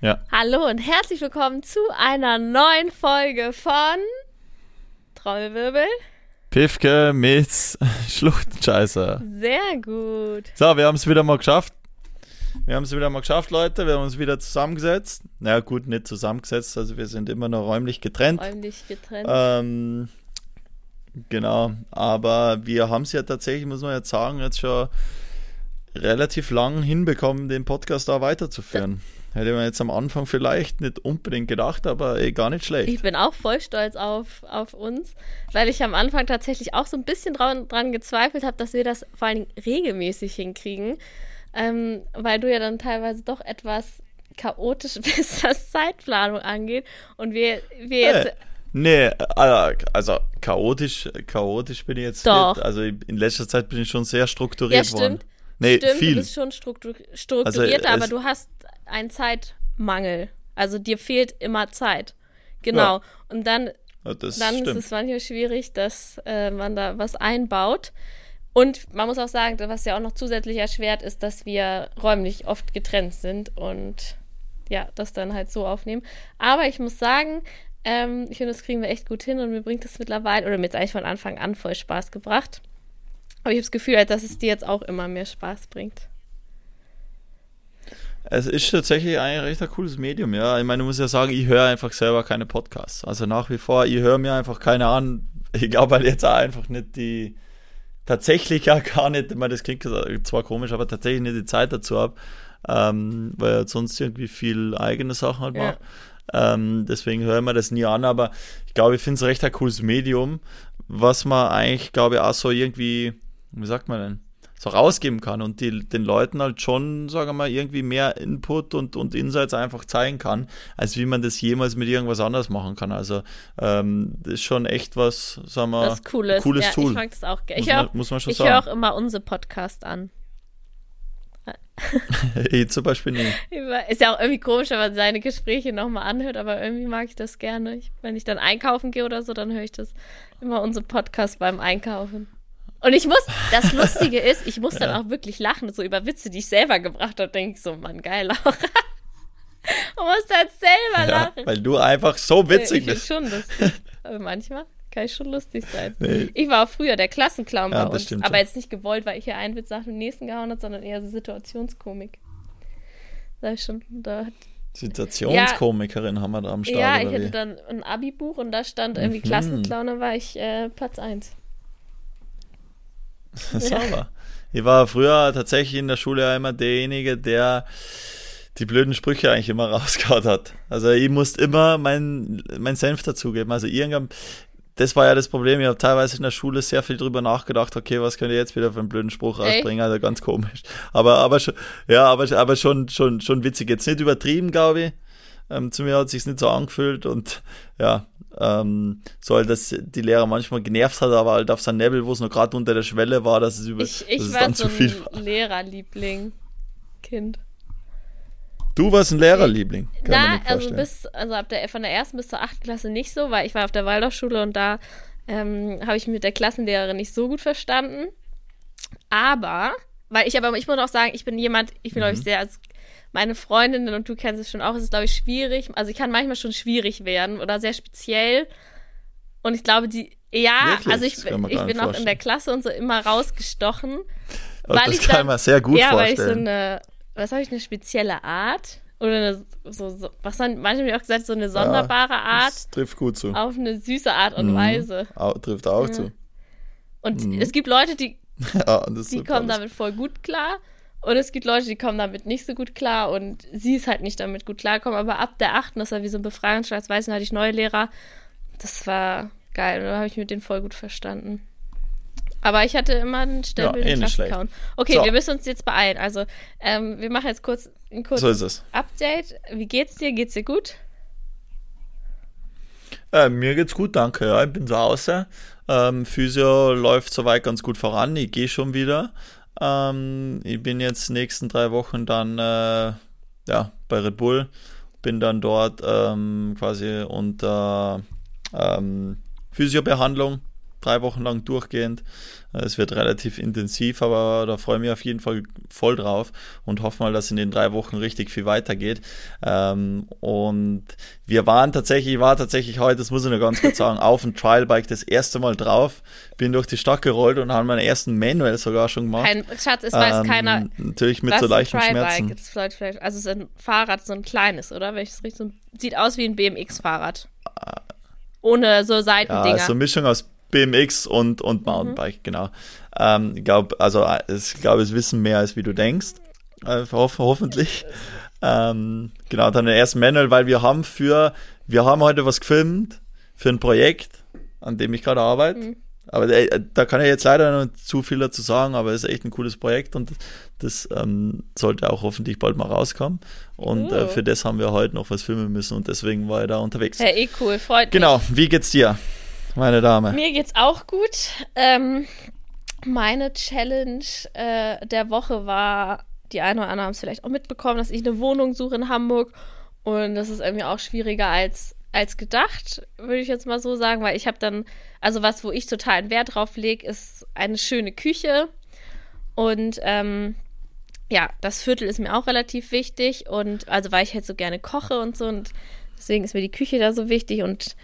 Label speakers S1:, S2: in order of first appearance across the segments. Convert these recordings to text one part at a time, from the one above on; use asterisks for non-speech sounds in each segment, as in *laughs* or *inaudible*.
S1: Ja.
S2: Hallo und herzlich willkommen zu einer neuen Folge von Trommelwirbel.
S1: Pifke mit Schluchtenscheißer.
S2: Sehr gut.
S1: So, wir haben es wieder mal geschafft. Wir haben es wieder mal geschafft, Leute. Wir haben uns wieder zusammengesetzt. Na naja, gut, nicht zusammengesetzt. Also wir sind immer noch räumlich getrennt.
S2: Räumlich getrennt.
S1: Ähm, genau. Aber wir haben es ja tatsächlich, muss man jetzt sagen, jetzt schon relativ lang hinbekommen, den Podcast da weiterzuführen. Hätte man jetzt am Anfang vielleicht nicht unbedingt gedacht, aber ey, gar nicht schlecht.
S2: Ich bin auch voll stolz auf, auf uns, weil ich am Anfang tatsächlich auch so ein bisschen dran, dran gezweifelt habe, dass wir das vor allen Dingen regelmäßig hinkriegen. Ähm, weil du ja dann teilweise doch etwas chaotisch *laughs* bist, was Zeitplanung angeht. Und wir, wir jetzt.
S1: Äh. Nee, also chaotisch, chaotisch bin ich jetzt
S2: Doch.
S1: nicht. Also in letzter Zeit bin ich schon sehr strukturiert
S2: ja, stimmt.
S1: worden. Nee,
S2: stimmt,
S1: viel.
S2: du bist schon struktur strukturierter,
S1: Also,
S2: aber du hast einen Zeitmangel. Also dir fehlt immer Zeit. Genau.
S1: Ja.
S2: Und dann,
S1: das
S2: dann ist es manchmal schwierig, dass äh, man da was einbaut. Und man muss auch sagen, was ja auch noch zusätzlich erschwert, ist, dass wir räumlich oft getrennt sind und ja, das dann halt so aufnehmen. Aber ich muss sagen, ähm, ich finde, das kriegen wir echt gut hin und mir bringt das mittlerweile, oder mir jetzt eigentlich von Anfang an voll Spaß gebracht. Aber ich habe das Gefühl, dass es dir jetzt auch immer mehr Spaß bringt.
S1: Es ist tatsächlich ein recht cooles Medium, ja. Ich meine, du musst ja sagen, ich höre einfach selber keine Podcasts. Also nach wie vor, ich höre mir einfach keine an. Ich glaube halt jetzt auch einfach nicht die, tatsächlich ja gar nicht, ich meine, das klingt zwar komisch, aber tatsächlich nicht die Zeit dazu habe, ähm, weil ich sonst irgendwie viel eigene Sachen halt
S2: Ja.
S1: mache. Ähm, deswegen höre ich mir das nie an, aber ich glaube, ich finde es recht ein cooles Medium, was man eigentlich, glaube ich, auch so irgendwie, wie sagt man denn, so rausgeben kann und die, den Leuten halt schon, sagen wir mal, irgendwie mehr Input und, und Insights einfach zeigen kann, als wie man das jemals mit irgendwas anderes machen kann. Also ähm, das ist schon echt was, sagen wir,
S2: Das cooles,
S1: cooles
S2: ja,
S1: Tool.
S2: Ich mag das auch gerne.
S1: muss,
S2: Ich
S1: man, man schon
S2: ich höre auch immer unsere Podcast an. *laughs*
S1: ich zum Beispiel nicht.
S2: Ist ja auch irgendwie komisch, wenn man seine Gespräche nochmal anhört, aber irgendwie mag ich das gerne. Ich, wenn ich dann einkaufen gehe oder so, dann höre ich das immer unsere Podcast beim Einkaufen. Und ich muss, das *laughs* Lustige ist, ich muss dann auch wirklich lachen, so über Witze, die ich selber gebracht habe, denke ich so, Mann, geil, Laura. Und muss dann selber
S1: Ja,
S2: lachen.
S1: weil du einfach so witzig
S2: ich bin
S1: bist.
S2: schon lustig. *laughs* Aber manchmal kann ich schon lustig sein.
S1: Nee.
S2: Ich war auch früher der Klassenclown
S1: Ja,
S2: bei uns.
S1: stimmt
S2: Aber
S1: schon.
S2: jetzt nicht gewollt, weil ich hier einen Witz nach dem nächsten gehauen hat, sondern eher so Situationskomik. Sag ich schon. Da hat,
S1: Situationskomikerin haben wir da am Start.
S2: ja, ich hatte
S1: wie?
S2: dann ein Abi-Buch und da stand irgendwie
S1: Mhm.
S2: Klassenclown, da war ich äh, Platz 1. *laughs*
S1: Sauber. Ich war früher tatsächlich in der Schule ja immer derjenige, der die blöden Sprüche eigentlich immer *laughs* rausgehauen hat. Also ich musste immer mein, mein Senf dazugeben. Also irgendwann, das war ja das Problem. Ich habe teilweise in der Schule sehr viel drüber nachgedacht, okay, was könnte ich jetzt wieder für einen blöden Spruch rausbringen? Also ganz komisch. Aber, aber schon, ja, aber, aber schon, schon, schon witzig. Jetzt nicht übertrieben, glaube ich. Ähm, zu mir hat sich's nicht so angefühlt und ja, ähm, so halt, dass die Lehrer manchmal genervt hat, aber halt auf sein Nebel, wo es noch gerade unter der Schwelle war, dass es über,
S2: Ich,
S1: dass
S2: ich
S1: es
S2: war
S1: dann
S2: so
S1: zu viel
S2: ein
S1: war.
S2: Lehrerliebling. Kind.
S1: Du warst ein Lehrerliebling. Kann
S2: Na, also bis, also ab der, von der ersten bis zur achten Klasse nicht so, weil ich war auf der Waldorfschule und da ähm, habe ich mich mit der Klassenlehrerin nicht so gut verstanden. Aber, weil ich aber, ich muss auch sagen, ich bin jemand, ich bin, glaube
S1: Mhm.
S2: ich, sehr, also meine Freundinnen und du kennst es schon auch, es ist, glaube ich, schwierig. Also ich kann manchmal schon schwierig werden oder sehr speziell. Und ich glaube, die, ja,
S1: Wirklich?
S2: also ich, ich bin
S1: nicht
S2: auch in der
S1: vorstellen.
S2: Klasse und so immer rausgestochen.
S1: Also
S2: weil
S1: das
S2: ich
S1: kann
S2: dann-
S1: man sehr gut
S2: ja, weil ich so
S1: vorstellen.
S2: eine, was habe ich, eine spezielle Art? Oder eine, so, so, was haben manche ja auch gesagt, so eine sonderbare Art
S1: das trifft gut zu.
S2: auf eine süße Art und
S1: Mhm.
S2: Weise.
S1: Au, trifft auch zu.
S2: Und
S1: Mhm.
S2: es gibt Leute, die, *laughs*
S1: Ja,
S2: die kommen
S1: alles.
S2: damit voll gut klar. Und es gibt Leute, die kommen damit nicht so gut klar und sie ist halt nicht damit gut klarkommen. Aber ab der achten, das war wie so ein Befreiungsschlag, weiß nicht, hatte ich neue Lehrer. Das war geil. Da habe ich mit denen voll gut verstanden. Aber ich hatte immer einen Stempel
S1: Ja, eh.
S2: Klassenclown. Okay,
S1: So.
S2: wir müssen uns jetzt beeilen. Also, ähm, wir machen jetzt kurz ein kurzes
S1: So ist es.
S2: Update. Wie geht's dir? Geht's dir gut?
S1: Äh, mir geht's gut, danke. Ja, ich bin zu Hause. Ähm, Physio läuft soweit ganz gut voran. Ich gehe schon wieder. Ähm, ich bin jetzt nächsten drei Wochen dann äh, ja, bei Red Bull. Bin dann dort ähm, quasi unter ähm, Physiobehandlung. drei Wochen lang durchgehend. Äh, es wird relativ intensiv, aber da freue ich mich auf jeden Fall voll drauf und hoffe mal, dass in den drei Wochen richtig viel weitergeht. Ähm, und wir waren tatsächlich, war tatsächlich heute, das muss ich nur ganz kurz sagen, auf dem Trialbike das erste Mal drauf, bin durch die Stadt gerollt und haben meinen ersten Manual sogar schon gemacht.
S2: Kein, Schatz, es weiß ähm, keiner.
S1: Natürlich mit so leichten Schmerzen.
S2: Vielleicht, vielleicht, also es ist ein Fahrrad, so ein kleines, oder? Wenn ich es richtig so, sieht aus wie ein BMX-Fahrrad. Ohne so Seitendinger.
S1: Ja, so eine Mischung aus BMX und, und Mountainbike, mhm. genau. Ähm, ich glaube, also ich glaube, es wissen mehr, als wie du denkst. Äh, ho hoffentlich. *laughs* Ähm, genau, dann den ersten Manual, weil wir haben für, wir haben heute was gefilmt für ein Projekt, an dem ich gerade arbeite. Mhm. Aber äh, da kann ich jetzt leider noch zu viel dazu sagen, aber es ist echt ein cooles Projekt und das ähm, sollte auch hoffentlich bald mal rauskommen. Und äh, oh. äh, für das haben wir heute noch was filmen müssen und deswegen war ich da unterwegs.
S2: Ja, eh cool, freut
S1: genau. mich. Genau, wie geht's dir? Meine Dame?
S2: Mir geht's auch gut. Ähm, meine Challenge äh, der Woche war, die eine oder andere haben es vielleicht auch mitbekommen, dass ich eine Wohnung suche in Hamburg. Und das ist irgendwie auch schwieriger als, als gedacht, würde ich jetzt mal so sagen, weil ich habe dann, also was, wo ich total einen Wert drauf lege, ist eine schöne Küche. Und ähm, ja, das Viertel ist mir auch relativ wichtig. Und also, weil ich halt so gerne koche und so. Und deswegen ist mir die Küche da so wichtig. Und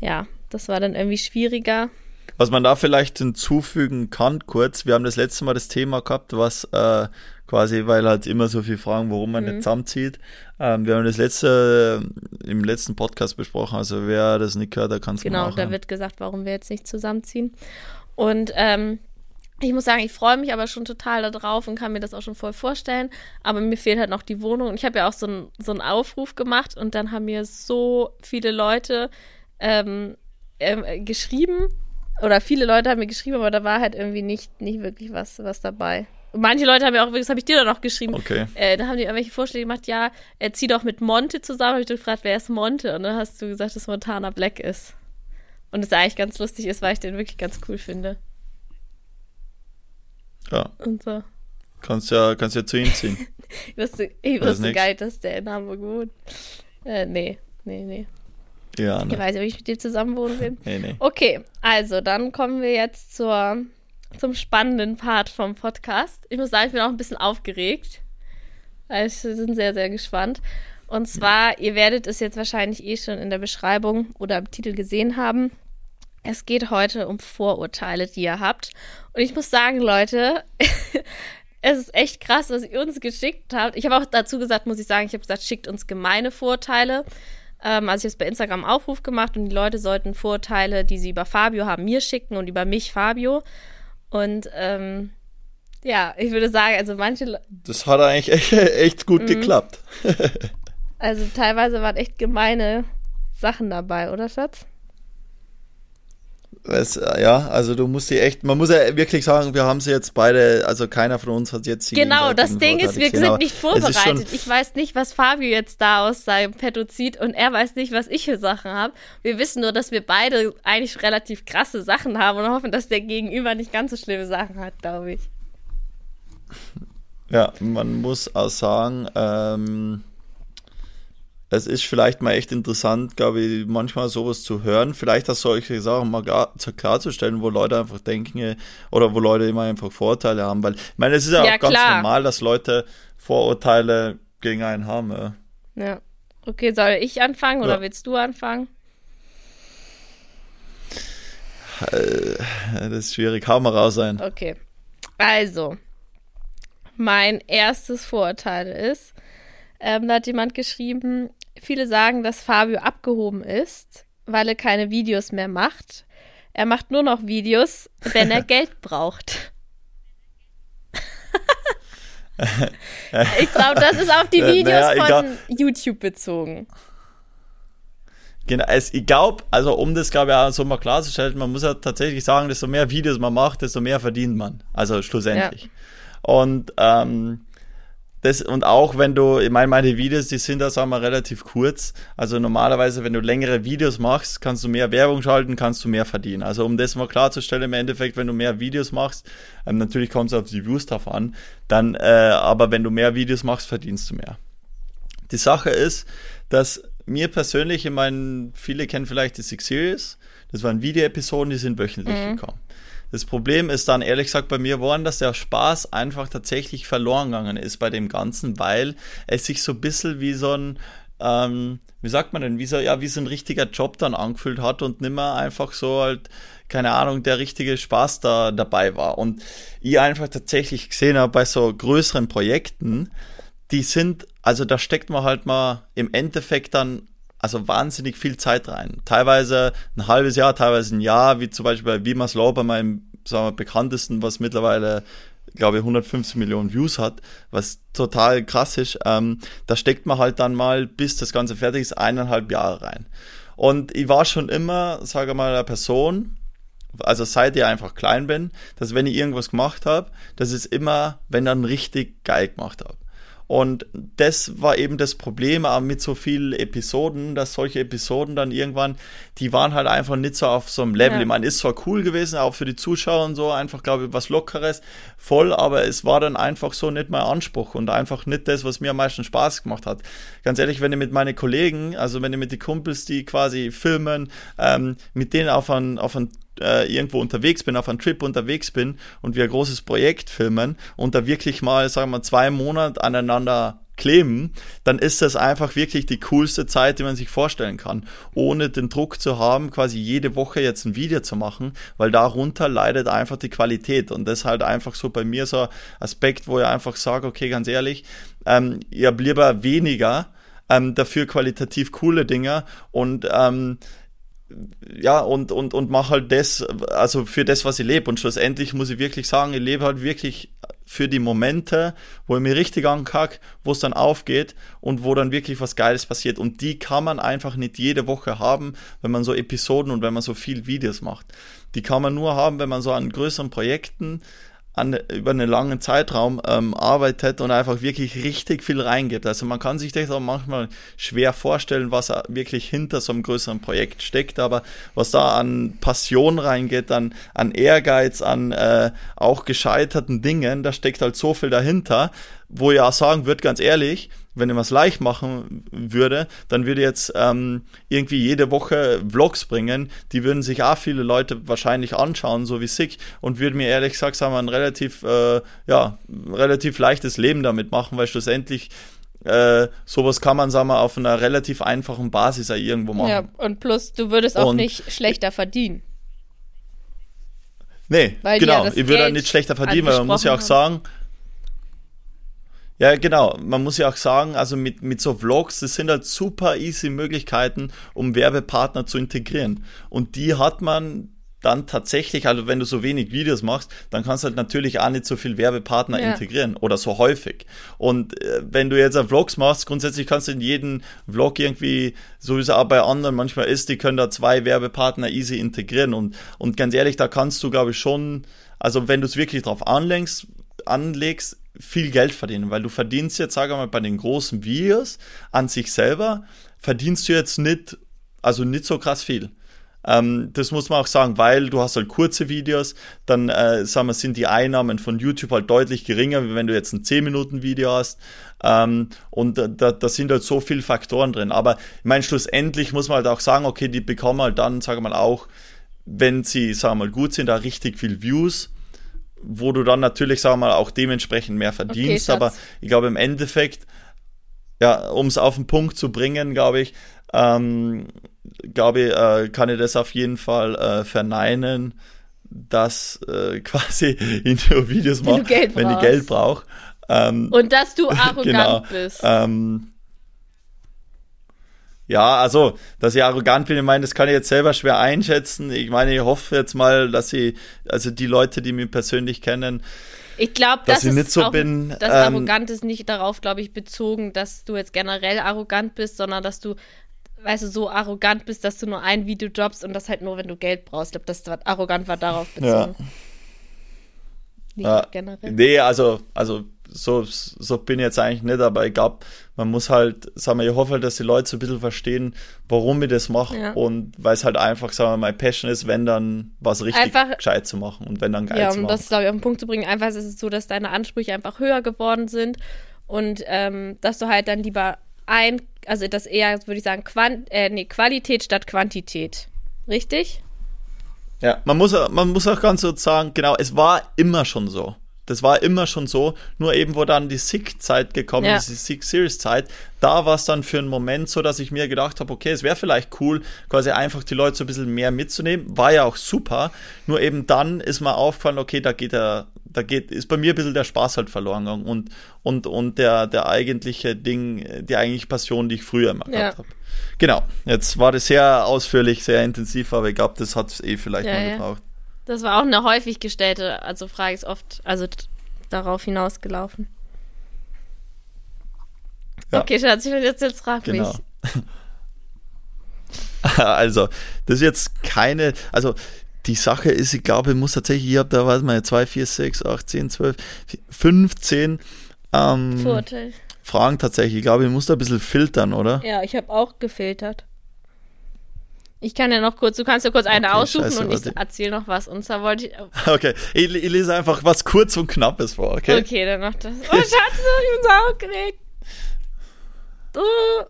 S2: ja, das war dann irgendwie schwieriger.
S1: Was man da vielleicht hinzufügen kann, kurz, wir haben das letzte Mal das Thema gehabt, was äh, quasi, weil halt immer so viele Fragen, warum man mhm. nicht zusammenzieht. Ähm, wir haben das letzte im letzten Podcast besprochen, also wer das nicht hört, der kann es
S2: Genau, da wird gesagt, warum wir jetzt nicht zusammenziehen. Und ähm, ich muss sagen, ich freue mich aber schon total darauf und kann mir das auch schon voll vorstellen. Aber mir fehlt halt noch die Wohnung. Und ich habe ja auch so, ein, so einen Aufruf gemacht und dann haben mir so viele Leute ähm, ähm, geschrieben oder viele Leute haben mir geschrieben, aber da war halt irgendwie nicht, nicht wirklich was, was dabei. Und manche Leute haben ja auch, das habe ich dir dann noch geschrieben,
S1: okay.
S2: äh, da haben die irgendwelche Vorschläge gemacht, ja, er zieht doch mit Monte zusammen. Habe ich gefragt, wer ist Monte? Und dann hast du gesagt, dass Montana Black ist. Und es eigentlich ganz lustig ist, weil ich den wirklich ganz cool finde.
S1: Ja.
S2: Und so.
S1: Kannst ja, kannst ja zu ihm ziehen. *laughs*
S2: ich wusste, ich wusste geil, dass der in Hamburg wohnt. Äh, nee, nee, nee.
S1: Ja, ne.
S2: Ich weiß nicht, ob ich mit dir zusammen wohnen will.
S1: nee, nee.
S2: Okay, also dann kommen wir jetzt zur, zum spannenden Part vom Podcast. Ich muss sagen, ich bin auch ein bisschen aufgeregt. Also, wir sind sehr, sehr gespannt. Und zwar, ihr werdet es jetzt wahrscheinlich eh schon in der Beschreibung oder im Titel gesehen haben. Es geht heute um Vorurteile, die ihr habt. Und ich muss sagen, Leute, *laughs* es ist echt krass, was ihr uns geschickt habt. Ich habe auch dazu gesagt, muss ich sagen, ich habe gesagt, schickt uns gemeine Vorurteile. Ähm, also ich habe es bei Instagram Aufruf gemacht und die Leute sollten Vorurteile, die sie über Fabio haben, mir schicken und über mich Fabio. Und ähm, ja, ich würde sagen, also manche. Le
S1: das hat eigentlich echt, *laughs* echt gut mhm. geklappt. *laughs*
S2: also teilweise waren echt gemeine Sachen dabei, oder Schatz?
S1: Es, ja, also du musst sie echt, man muss ja wirklich sagen, wir haben sie jetzt beide, also keiner von uns hat jetzt
S2: sie Genau, das Ding ist, wir sind nicht vorbereitet. Ich weiß nicht, was Fabio jetzt da aus seinem Petto zieht und er weiß nicht, was ich für Sachen habe. Wir wissen nur, dass wir beide eigentlich relativ krasse Sachen haben und hoffen, dass der Gegenüber nicht ganz so schlimme Sachen hat, glaube ich.
S1: Ja, man muss auch sagen, ähm, es ist vielleicht mal echt interessant, glaube ich, manchmal sowas zu hören, vielleicht auch solche Sachen mal klar, klarzustellen, wo Leute einfach denken äh, oder wo Leute immer einfach Vorurteile haben, weil ich meine, es ist ja, ja auch ganz klar. normal, dass Leute Vorurteile gegen einen haben. Ja.
S2: ja. Okay, soll ich anfangen oder ja. willst du anfangen?
S1: Äh, das ist schwierig, hau mal raus sein.
S2: Okay. Also, mein erstes Vorurteil ist, ähm, da hat jemand geschrieben, Viele sagen, dass Fabio abgehoben ist, weil er keine Videos mehr macht. Er macht nur noch Videos, wenn er *laughs* Geld braucht. ich glaube, das ist auf die äh, Videos naja, von YouTube bezogen.
S1: Genau, es, ich glaube, also um das glaube ich auch so mal klarzustellen, man muss ja tatsächlich sagen, desto mehr Videos man macht, desto mehr verdient man. Also schlussendlich. Ja. Und ähm, das, und auch wenn du, ich meine, meine Videos, die sind da, sagen wir, relativ kurz. Also normalerweise, wenn du längere Videos machst, kannst du mehr Werbung schalten, kannst du mehr verdienen. Also um das mal klarzustellen, im Endeffekt, wenn du mehr Videos machst, ähm, natürlich kommt es auf die Views drauf an, dann, äh, aber wenn du mehr Videos machst, verdienst du mehr. Die Sache ist, dass mir persönlich, ich meine, viele kennen vielleicht die Six Series. Das waren Video-Episoden, die sind wöchentlich mhm. gekommen. Das Problem ist dann ehrlich gesagt bei mir geworden, dass der Spaß einfach tatsächlich verloren gegangen ist bei dem Ganzen, weil es sich so ein bisschen wie so ein, ähm, wie sagt man denn, wie so, ja, wie so ein richtiger Job dann angefühlt hat und nimmer einfach so halt, keine Ahnung, der richtige Spaß da dabei war. Und ich einfach tatsächlich gesehen habe bei so größeren Projekten, die sind, also da steckt man halt mal im Endeffekt dann also wahnsinnig viel Zeit rein. Teilweise ein halbes Jahr, teilweise ein Jahr, wie zum Beispiel bei Wimas Law, bei meinem sagen wir, bekanntesten, was mittlerweile, glaube ich, 150 Millionen Views hat, was total krass ist. Ähm, da steckt man halt dann mal, bis das Ganze fertig ist, eineinhalb Jahre rein. Und ich war schon immer, sage mal, eine Person, also seit ich einfach klein bin, dass wenn ich irgendwas gemacht habe, dass es immer, wenn dann richtig geil gemacht habe. Und das war eben das Problem mit so vielen Episoden, dass solche Episoden dann irgendwann, die waren halt einfach nicht so auf so einem Level. Ja. Man ist zwar cool gewesen, auch für die Zuschauer und so, einfach glaube ich was Lockeres, voll, aber es war dann einfach so nicht mein Anspruch und einfach nicht das, was mir am meisten Spaß gemacht hat. Ganz ehrlich, wenn ich mit meinen Kollegen, also wenn ich mit den Kumpels, die quasi filmen, ähm, mit denen auf einen, auf einen äh, irgendwo unterwegs bin, auf einem Trip unterwegs bin und wir ein großes Projekt filmen und da wirklich mal, sagen wir, zwei Monate aneinander kleben, dann ist das einfach wirklich die coolste Zeit, die man sich vorstellen kann, ohne den Druck zu haben, quasi jede Woche jetzt ein Video zu machen, weil darunter leidet einfach die Qualität. Und das ist halt einfach so bei mir so ein Aspekt, wo ich einfach sage, okay, ganz ehrlich, ähm, ich habe lieber weniger, ähm, dafür qualitativ coole Dinge und ähm, ja, und, und, und mach halt das, also für das, was ich lebe. Und schlussendlich muss ich wirklich sagen, ich lebe halt wirklich für die Momente, wo ich mir richtig ankack, wo es dann aufgeht und wo dann wirklich was Geiles passiert. Und die kann man einfach nicht jede Woche haben, wenn man so Episoden und wenn man so viel Videos macht. Die kann man nur haben, wenn man so an größeren Projekten an, über einen langen Zeitraum ähm, arbeitet und einfach wirklich richtig viel reingibt. Also man kann sich das auch manchmal schwer vorstellen, was wirklich hinter so einem größeren Projekt steckt, aber was da an Passion reingeht, an, an Ehrgeiz, an äh, auch gescheiterten Dingen, da steckt halt so viel dahinter, wo auch sagen würde, ganz ehrlich, wenn ich was leicht machen würde, dann würde ich jetzt ähm, irgendwie jede Woche Vlogs bringen. Die würden sich auch viele Leute wahrscheinlich anschauen, so wie Sick, und würde mir ehrlich gesagt sagen, ein relativ, äh, ja, relativ leichtes Leben damit machen, weil schlussendlich äh, sowas kann man, sagen wir, auf einer relativ einfachen Basis ja irgendwo machen. Ja,
S2: und plus, du würdest auch und, nicht schlechter verdienen.
S1: Nee, weil genau, ja ich würde nicht schlechter verdienen, weil man muss ja auch sagen, ja, genau. Man muss ja auch sagen, also mit, mit so Vlogs, das sind halt super easy Möglichkeiten, um Werbepartner zu integrieren. Und die hat man dann tatsächlich, also wenn du so wenig Videos machst, dann kannst du halt natürlich auch nicht so viel Werbepartner ja. integrieren oder so häufig. Und äh, wenn du jetzt Vlogs machst, grundsätzlich kannst du in jeden Vlog irgendwie, so wie es auch bei anderen manchmal ist, die können da zwei Werbepartner easy integrieren. Und, und ganz ehrlich, da kannst du, glaube ich, schon, also wenn du es wirklich drauf anlegst, anlegst, viel Geld verdienen, weil du verdienst jetzt, sage mal, bei den großen Videos an sich selber, verdienst du jetzt nicht, also nicht so krass viel. Ähm, das muss man auch sagen, weil du hast halt kurze Videos, dann äh, sagen wir, sind die Einnahmen von YouTube halt deutlich geringer, wie wenn du jetzt ein 10-Minuten-Video hast. Ähm, und da, da sind halt so viele Faktoren drin. Aber ich meine, schlussendlich muss man halt auch sagen, okay, die bekommen halt dann, sagen wir mal, auch, wenn sie, sagen wir mal, gut sind, da richtig viel Views wo du dann natürlich, sagen wir mal, auch dementsprechend mehr verdienst. Okay, aber ich glaube, im Endeffekt, ja, um es auf den Punkt zu bringen, glaube ich, ähm, glaube ich, äh, kann ich das auf jeden Fall äh, verneinen, dass äh, *laughs* quasi Videos mache, wenn, wenn ich Geld brauche. Ähm,
S2: Und dass du *laughs* arrogant genau, bist.
S1: Ähm, ja, also, dass ich arrogant bin, ich meine, das kann ich jetzt selber schwer einschätzen. Ich meine, ich hoffe jetzt mal, dass sie, also die Leute, die mich persönlich kennen,
S2: ich glaube, dass ich nicht so auch, bin. Das ähm, arrogant ist nicht darauf, glaube ich, bezogen, dass du jetzt generell arrogant bist, sondern dass du, weißt du, so arrogant bist, dass du nur ein Video droppst und das halt nur, wenn du Geld brauchst. Ich glaube, das war, arrogant war darauf bezogen. Ja.
S1: Nicht ja. generell. Nee, also, also so, so bin ich jetzt eigentlich nicht, aber ich glaube, man muss halt, sagen wir, ich hoffe halt, dass die Leute so ein bisschen verstehen, warum ich das mache ja. und weil es halt einfach, sagen wir, mein Passion ist, wenn dann was richtig einfach, gescheit zu machen und wenn dann geil
S2: ja,
S1: zu machen.
S2: Ja, um das, glaube ich, auf den Punkt zu bringen, einfach ist es so, dass deine Ansprüche einfach höher geworden sind und ähm, dass du halt dann lieber ein, also das eher, würde ich sagen, Quant, äh, nee, Qualität statt Quantität. Richtig?
S1: Ja, man muss, man muss auch ganz kurz sagen, genau, es war immer schon so. Das war immer schon so, nur eben, wo dann die Sick-Zeit gekommen
S2: Ja.
S1: ist, die Sick-Series-Zeit, da war es dann für einen Moment so, dass ich mir gedacht habe, okay, es wäre vielleicht cool, quasi einfach die Leute so ein bisschen mehr mitzunehmen. War ja auch super, nur eben dann ist mir aufgefallen, okay, da geht der, da geht, ist bei mir ein bisschen der Spaß halt verloren gegangen und, und, und der, der eigentliche Ding, die eigentliche Passion, die ich früher immer
S2: Ja.
S1: gehabt habe. Genau, jetzt war das sehr ausführlich, sehr intensiv, aber ich glaube, das hat es eh vielleicht
S2: Ja,
S1: mal gebraucht.
S2: Das war auch eine häufig gestellte, also Frage ist oft, also darauf hinausgelaufen.
S1: Ja.
S2: Okay, Schatz, ich will jetzt, jetzt frag
S1: Genau.
S2: mich. *laughs*
S1: Also, das ist jetzt keine, also die Sache ist, ich glaube, ich muss tatsächlich, ich habe da, weiß man, 2, 4, 6, 8, 10, 12, 15 ähm,
S2: Vorurteil.
S1: Fragen tatsächlich. Ich glaube, ich muss da ein bisschen filtern, oder?
S2: Ja, ich habe auch gefiltert. Ich kann ja noch kurz, du kannst ja kurz eine
S1: Okay,
S2: aussuchen
S1: scheiße,
S2: und ich erzähle noch was. Und zwar wollte ich.
S1: Okay, ich, ich lese einfach was kurz und knappes vor, okay?
S2: Okay, dann noch das. Oh, Schatz, ich bin so aufgeregt. Oh.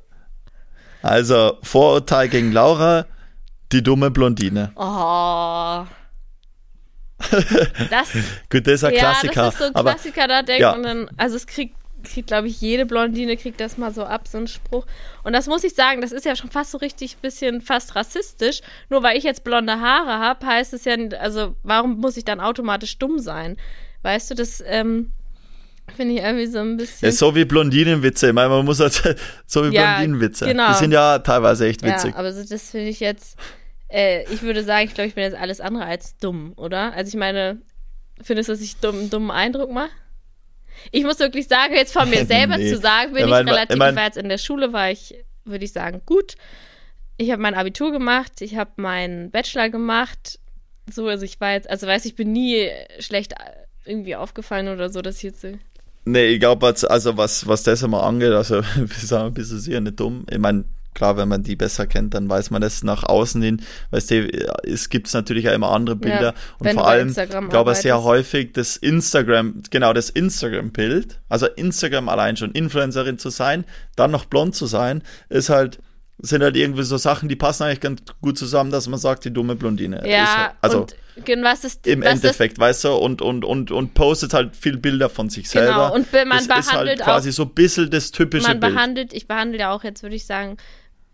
S1: Also, Vorurteil gegen Laura, die dumme Blondine.
S2: oh. Das, *laughs*
S1: Gut, das ist ein
S2: ja,
S1: Klassiker.
S2: das ist so ein
S1: aber
S2: Klassiker, da denkt
S1: ja.
S2: man dann, also es kriegt, kriegt glaube ich, jede Blondine kriegt das mal so ab, so ein Spruch. Und das muss ich sagen, das ist ja schon fast so richtig bisschen fast rassistisch. Nur weil ich jetzt blonde Haare habe, heißt es ja, also warum muss ich dann automatisch dumm sein? Weißt du, das ähm, finde ich irgendwie so ein bisschen.
S1: ist so wie Blondinenwitze. Ich meine, man muss halt, *laughs* so wie
S2: Ja,
S1: Blondinenwitze.
S2: genau.
S1: Die sind ja teilweise echt witzig.
S2: Ja, aber so, das finde ich jetzt, äh, ich würde sagen, ich glaube, ich bin jetzt alles andere als dumm, oder? Also ich meine, findest du, dass ich dumm, einen dummen Eindruck mache? Ich muss wirklich sagen, jetzt von mir *laughs* selber
S1: Nee.
S2: zu sagen, bin
S1: Ich
S2: ich,
S1: mein,
S2: relativ,
S1: ich mein-
S2: ich war jetzt in der Schule, war ich, würde ich sagen, gut. Ich habe mein Abitur gemacht, ich habe meinen Bachelor gemacht. So, also ich war jetzt, also weiß ich, bin nie schlecht irgendwie aufgefallen oder so, dass ich jetzt
S1: Nee, ich glaube, also was, was das immer angeht, also *laughs* wir sagen ein bisschen sicher nicht dumm. Ich meine, klar, wenn man die besser kennt, dann weiß man das nach außen hin. Weißt du, es gibt natürlich auch immer andere Bilder. und
S2: wenn
S1: vor allem, ich glaube, sehr häufig das Instagram, genau das Instagram-Bild, also Instagram allein schon, Influencerin zu sein, dann noch blond zu sein, ist halt, sind halt irgendwie so Sachen, die passen eigentlich ganz gut zusammen, dass man sagt, die dumme Blondine.
S2: Ja,
S1: halt, also
S2: und ist
S1: im
S2: was ist-
S1: Endeffekt, weißt du, und, und, und, und postet halt viel Bilder von sich selber.
S2: Genau, und man
S1: das ist halt
S2: behandelt
S1: quasi
S2: auch-
S1: so ein bisschen das typische
S2: man
S1: Bild.
S2: behandelt, ich behandle ja auch jetzt, würde ich sagen,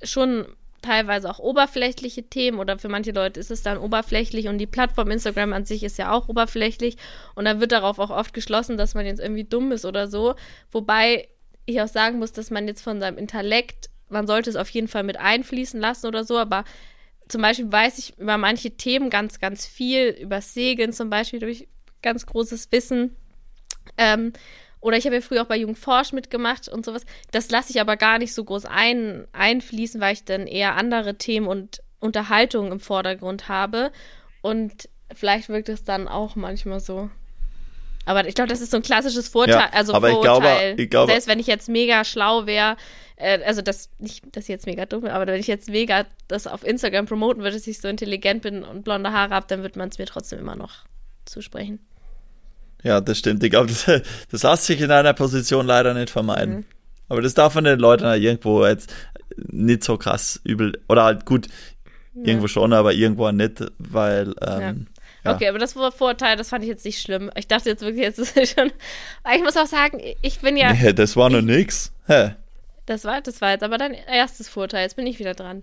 S2: schon teilweise auch oberflächliche Themen oder für manche Leute ist es dann oberflächlich und die Plattform Instagram an sich ist ja auch oberflächlich und dann wird darauf auch oft geschlossen, dass man jetzt irgendwie dumm ist oder so. Wobei ich auch sagen muss, dass man jetzt von seinem Intellekt, man sollte es auf jeden Fall mit einfließen lassen oder so, aber zum Beispiel weiß ich über manche Themen ganz, ganz viel, über Segeln zum Beispiel, durch ganz großes Wissen. Ähm, oder ich habe ja früher auch bei Jungforsch mitgemacht und sowas. Das lasse ich aber gar nicht so groß ein, einfließen, weil ich dann eher andere Themen und Unterhaltungen im Vordergrund habe. Und vielleicht wirkt es dann auch manchmal so. Aber ich glaube, das ist so ein klassisches Vorteil,
S1: Ja,
S2: also
S1: aber ich glaube-
S2: Vorurteil.
S1: ich glaube-
S2: Selbst wenn ich jetzt mega schlau wäre, äh, also das, nicht, dass ich jetzt mega dumm bin, aber wenn ich jetzt mega das auf Instagram promoten würde, dass ich so intelligent bin und blonde Haare habe, dann wird man es mir trotzdem immer noch zusprechen.
S1: Ja, das stimmt. Ich glaube, *laughs* das, das lässt sich in einer Position leider nicht vermeiden.
S2: Mhm.
S1: Aber das darf man den Leuten halt irgendwo jetzt nicht so krass übel, oder halt gut, irgendwo schon, aber irgendwo nicht, weil, ähm, ja.
S2: Okay, aber das war Vorteil, das fand ich jetzt nicht schlimm. Ich dachte jetzt wirklich, jetzt ist es *laughs* schon. Aber ich muss auch sagen, ich bin ja.
S1: Nee, das war noch nix. Hä?
S2: Das war, das war jetzt aber dein erstes Vorteil. Jetzt bin ich wieder dran.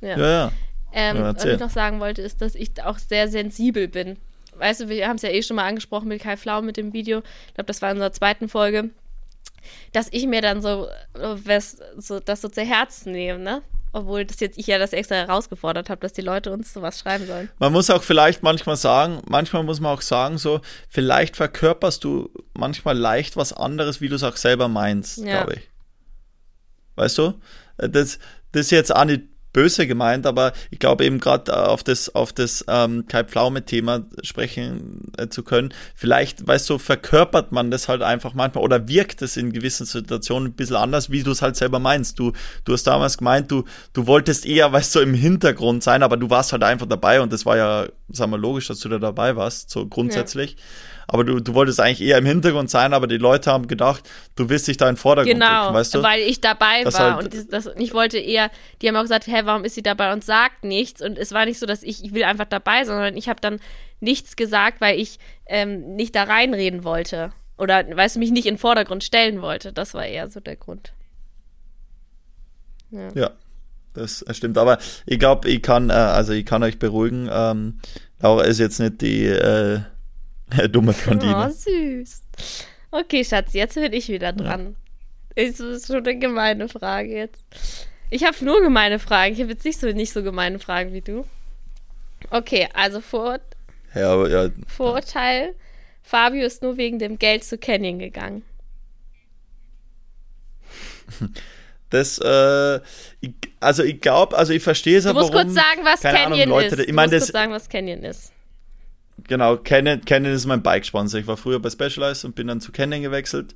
S2: Ja.
S1: Ja, ja.
S2: ähm,
S1: ja,
S2: was ich noch sagen wollte, ist, dass ich auch sehr sensibel bin. Weißt du, wir haben es ja eh schon mal angesprochen mit Kai Flau mit dem Video. Ich glaube, das war in unserer zweiten Folge. Dass ich mir dann so, was, so das so zu Herzen nehme, ne? Obwohl das jetzt ich ja das extra herausgefordert habe, dass die Leute uns sowas schreiben sollen.
S1: Man muss auch vielleicht manchmal sagen, manchmal muss man auch sagen, so, vielleicht verkörperst du manchmal leicht was anderes, wie du es auch selber meinst,
S2: Ja.
S1: glaube ich. Weißt du? Das, das ist jetzt auch nicht böse gemeint, aber ich glaube eben gerade auf das, auf das ähm, Kai Pflaume-Thema sprechen äh, zu können. Vielleicht, weißt du, verkörpert man das halt einfach manchmal oder wirkt es in gewissen Situationen ein bisschen anders, wie du es halt selber meinst. Du, du hast damals gemeint, du, du wolltest eher, weißt du, im Hintergrund sein, aber du warst halt einfach dabei und das war ja, sagen wir, logisch, dass du da dabei warst, so grundsätzlich. Aber du, du wolltest eigentlich eher im Hintergrund sein, aber die Leute haben gedacht, du willst dich da in Vordergrund
S2: genau,
S1: drücken, weißt du?
S2: weil ich dabei
S1: Das
S2: war
S1: halt-
S2: und das, das, ich wollte eher, die haben auch gesagt, hä, warum ist sie dabei und sagt nichts und es war nicht so, dass ich, ich will einfach dabei, sondern ich habe dann nichts gesagt, weil ich ähm, nicht da reinreden wollte oder, weißt du, mich nicht in den Vordergrund stellen wollte, das war eher so der Grund.
S1: Ja, das stimmt. Aber ich glaube, ich kann, äh, also ich kann euch beruhigen. Ähm, Laura ist jetzt nicht die äh, *laughs* dumme
S2: Oh,
S1: Blondine.
S2: süß. Okay, Schatz, jetzt bin ich wieder dran. Ist, ist schon eine gemeine Frage jetzt. Ich habe nur gemeine Fragen. Ich habe jetzt nicht so, nicht so gemeine Fragen wie du. Okay, also Vor
S1: Ja, aber ja,
S2: Vorurteil. Fabio ist nur wegen dem Geld zu Canyon gegangen. *laughs*
S1: das, äh, ich, also ich glaube, also ich verstehe es
S2: Du
S1: aber.
S2: musst kurz sagen, was
S1: keine Ahnung,
S2: Canyon
S1: Leute,
S2: ist.
S1: ich
S2: Du
S1: meine,
S2: musst
S1: das,
S2: kurz sagen, was Canyon ist.
S1: Genau, Canon, Canon ist mein Bike-Sponsor. Ich war früher bei Specialized und bin dann zu Canon gewechselt.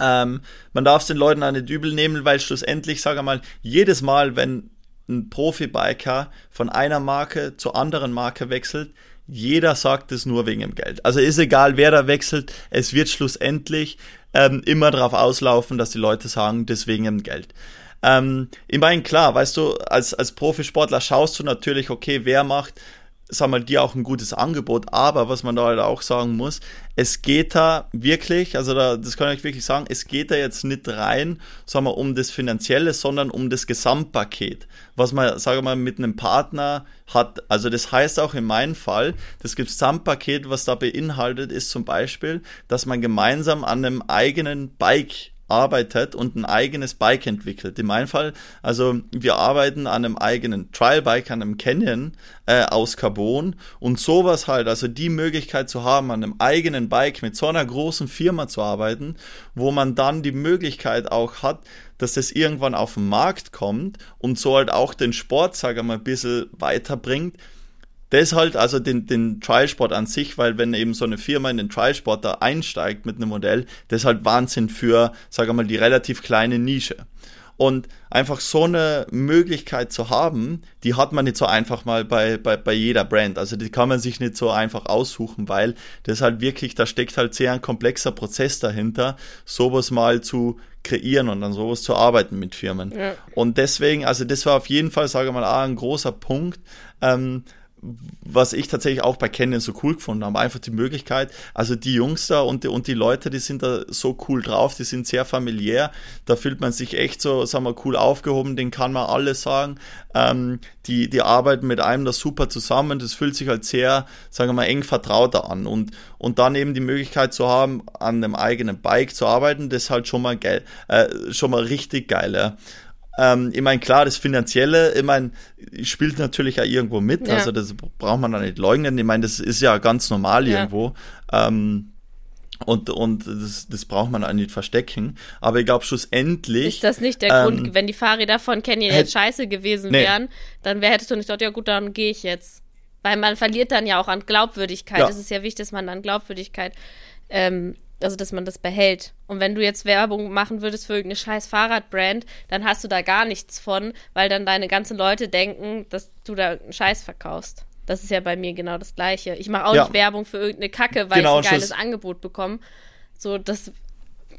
S1: Ähm, man darf es den Leuten auch nicht übel nehmen, weil schlussendlich, sage ich mal, jedes Mal, wenn ein Profi-Biker von einer Marke zur anderen Marke wechselt, jeder sagt es nur wegen dem Geld. Also ist egal, wer da wechselt, es wird schlussendlich ähm, immer darauf auslaufen, dass die Leute sagen, deswegen dem Geld. Ähm, ich meine, klar, weißt du, als, als Profisportler schaust du natürlich, okay, wer macht, sag mal, dir auch ein gutes Angebot, aber was man da halt auch sagen muss, es geht da wirklich, also da, das kann ich wirklich sagen, es geht da jetzt nicht rein, sagen wir, um das Finanzielle, sondern um das Gesamtpaket, was man, sagen wir mal, mit einem Partner hat. Also das heißt auch in meinem Fall, das Gesamtpaket, was da beinhaltet, ist zum Beispiel, dass man gemeinsam an einem eigenen Bike arbeitet und ein eigenes Bike entwickelt. In meinem Fall, also wir arbeiten an einem eigenen Trial-Bike, an einem Canyon äh, aus Carbon und sowas halt, also die Möglichkeit zu haben, an einem eigenen Bike mit so einer großen Firma zu arbeiten, wo man dann die Möglichkeit auch hat, dass das irgendwann auf den Markt kommt und so halt auch den Sport, sage ich mal, ein bisschen weiterbringt, das halt, also den, den Trialsport an sich, weil wenn eben so eine Firma in den Trialsport da einsteigt mit einem Modell, das ist halt Wahnsinn für, sag mal, die relativ kleine Nische. Und einfach so eine Möglichkeit zu haben, die hat man nicht so einfach mal bei, bei, bei jeder Brand. Also die kann man sich nicht so einfach aussuchen, weil das halt wirklich, da steckt halt sehr ein komplexer Prozess dahinter, sowas mal zu kreieren und an sowas zu arbeiten mit Firmen.
S2: Ja.
S1: Und deswegen, also das war auf jeden Fall, sage ich mal, ein großer Punkt, ähm, was ich tatsächlich auch bei Canyon so cool gefunden habe, einfach die Möglichkeit, also die Jungs da und die, und die Leute, die sind da so cool drauf, die sind sehr familiär, da fühlt man sich echt so, sagen wir, cool aufgehoben, den kann man alles sagen, ähm, die, die arbeiten mit einem da super zusammen, das fühlt sich halt sehr, sagen wir mal, eng vertrauter an und, und dann eben die Möglichkeit zu haben, an einem eigenen Bike zu arbeiten, das ist halt schon mal geil, äh, schon mal richtig geil, ja. Ähm, ich meine, klar, das Finanzielle, ich meine, spielt natürlich ja irgendwo mit,
S2: Ja.
S1: also das braucht man da nicht leugnen. Ich meine, das ist ja ganz normal
S2: Ja.
S1: irgendwo. Ähm, und und das, das braucht man auch nicht verstecken. Aber ich glaube, schlussendlich.
S2: Ist das nicht der
S1: ähm,
S2: Grund, wenn die Fahrräder von Canyon
S1: hätt-
S2: jetzt scheiße gewesen
S1: Nee.
S2: wären, dann wär, hättest du nicht gesagt, ja gut, dann gehe ich jetzt. Weil man verliert dann ja auch an Glaubwürdigkeit.
S1: Ja.
S2: Es ist ja wichtig, dass man an Glaubwürdigkeit, ähm, also dass man das behält. Und wenn du jetzt Werbung machen würdest für irgendeine scheiß Fahrradbrand, dann hast du da gar nichts von, weil dann deine ganzen Leute denken, dass du da irgendeinen Scheiß verkaufst. Das ist ja bei mir genau das Gleiche. Ich mache auch
S1: Ja.
S2: nicht Werbung für irgendeine Kacke, weil
S1: Genau,
S2: ich ein geiles
S1: Schuss.
S2: Angebot bekomme. So, das,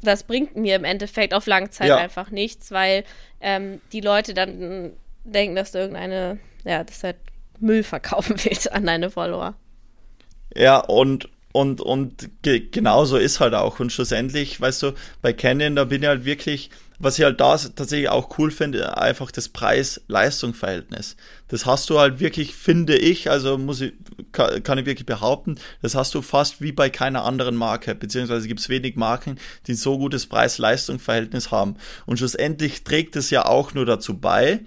S2: das bringt mir im Endeffekt auf lange Zeit
S1: Ja.
S2: einfach nichts, weil ähm, die Leute dann denken, dass du irgendeine, ja, dass du halt Müll verkaufen *laughs* willst an deine Follower.
S1: Ja, und, und, und ge genau so ist halt auch. Und schlussendlich, weißt du, bei Canyon, da bin ich halt wirklich, was ich halt da tatsächlich auch cool finde, einfach das Preis-Leistung-Verhältnis. Das hast du halt wirklich, finde ich, also muss ich, kann, ich wirklich behaupten, das hast du fast wie bei keiner anderen Marke, beziehungsweise gibt es wenig Marken, die so gutes Preis-Leistung-Verhältnis haben. Und schlussendlich trägt es ja auch nur dazu bei,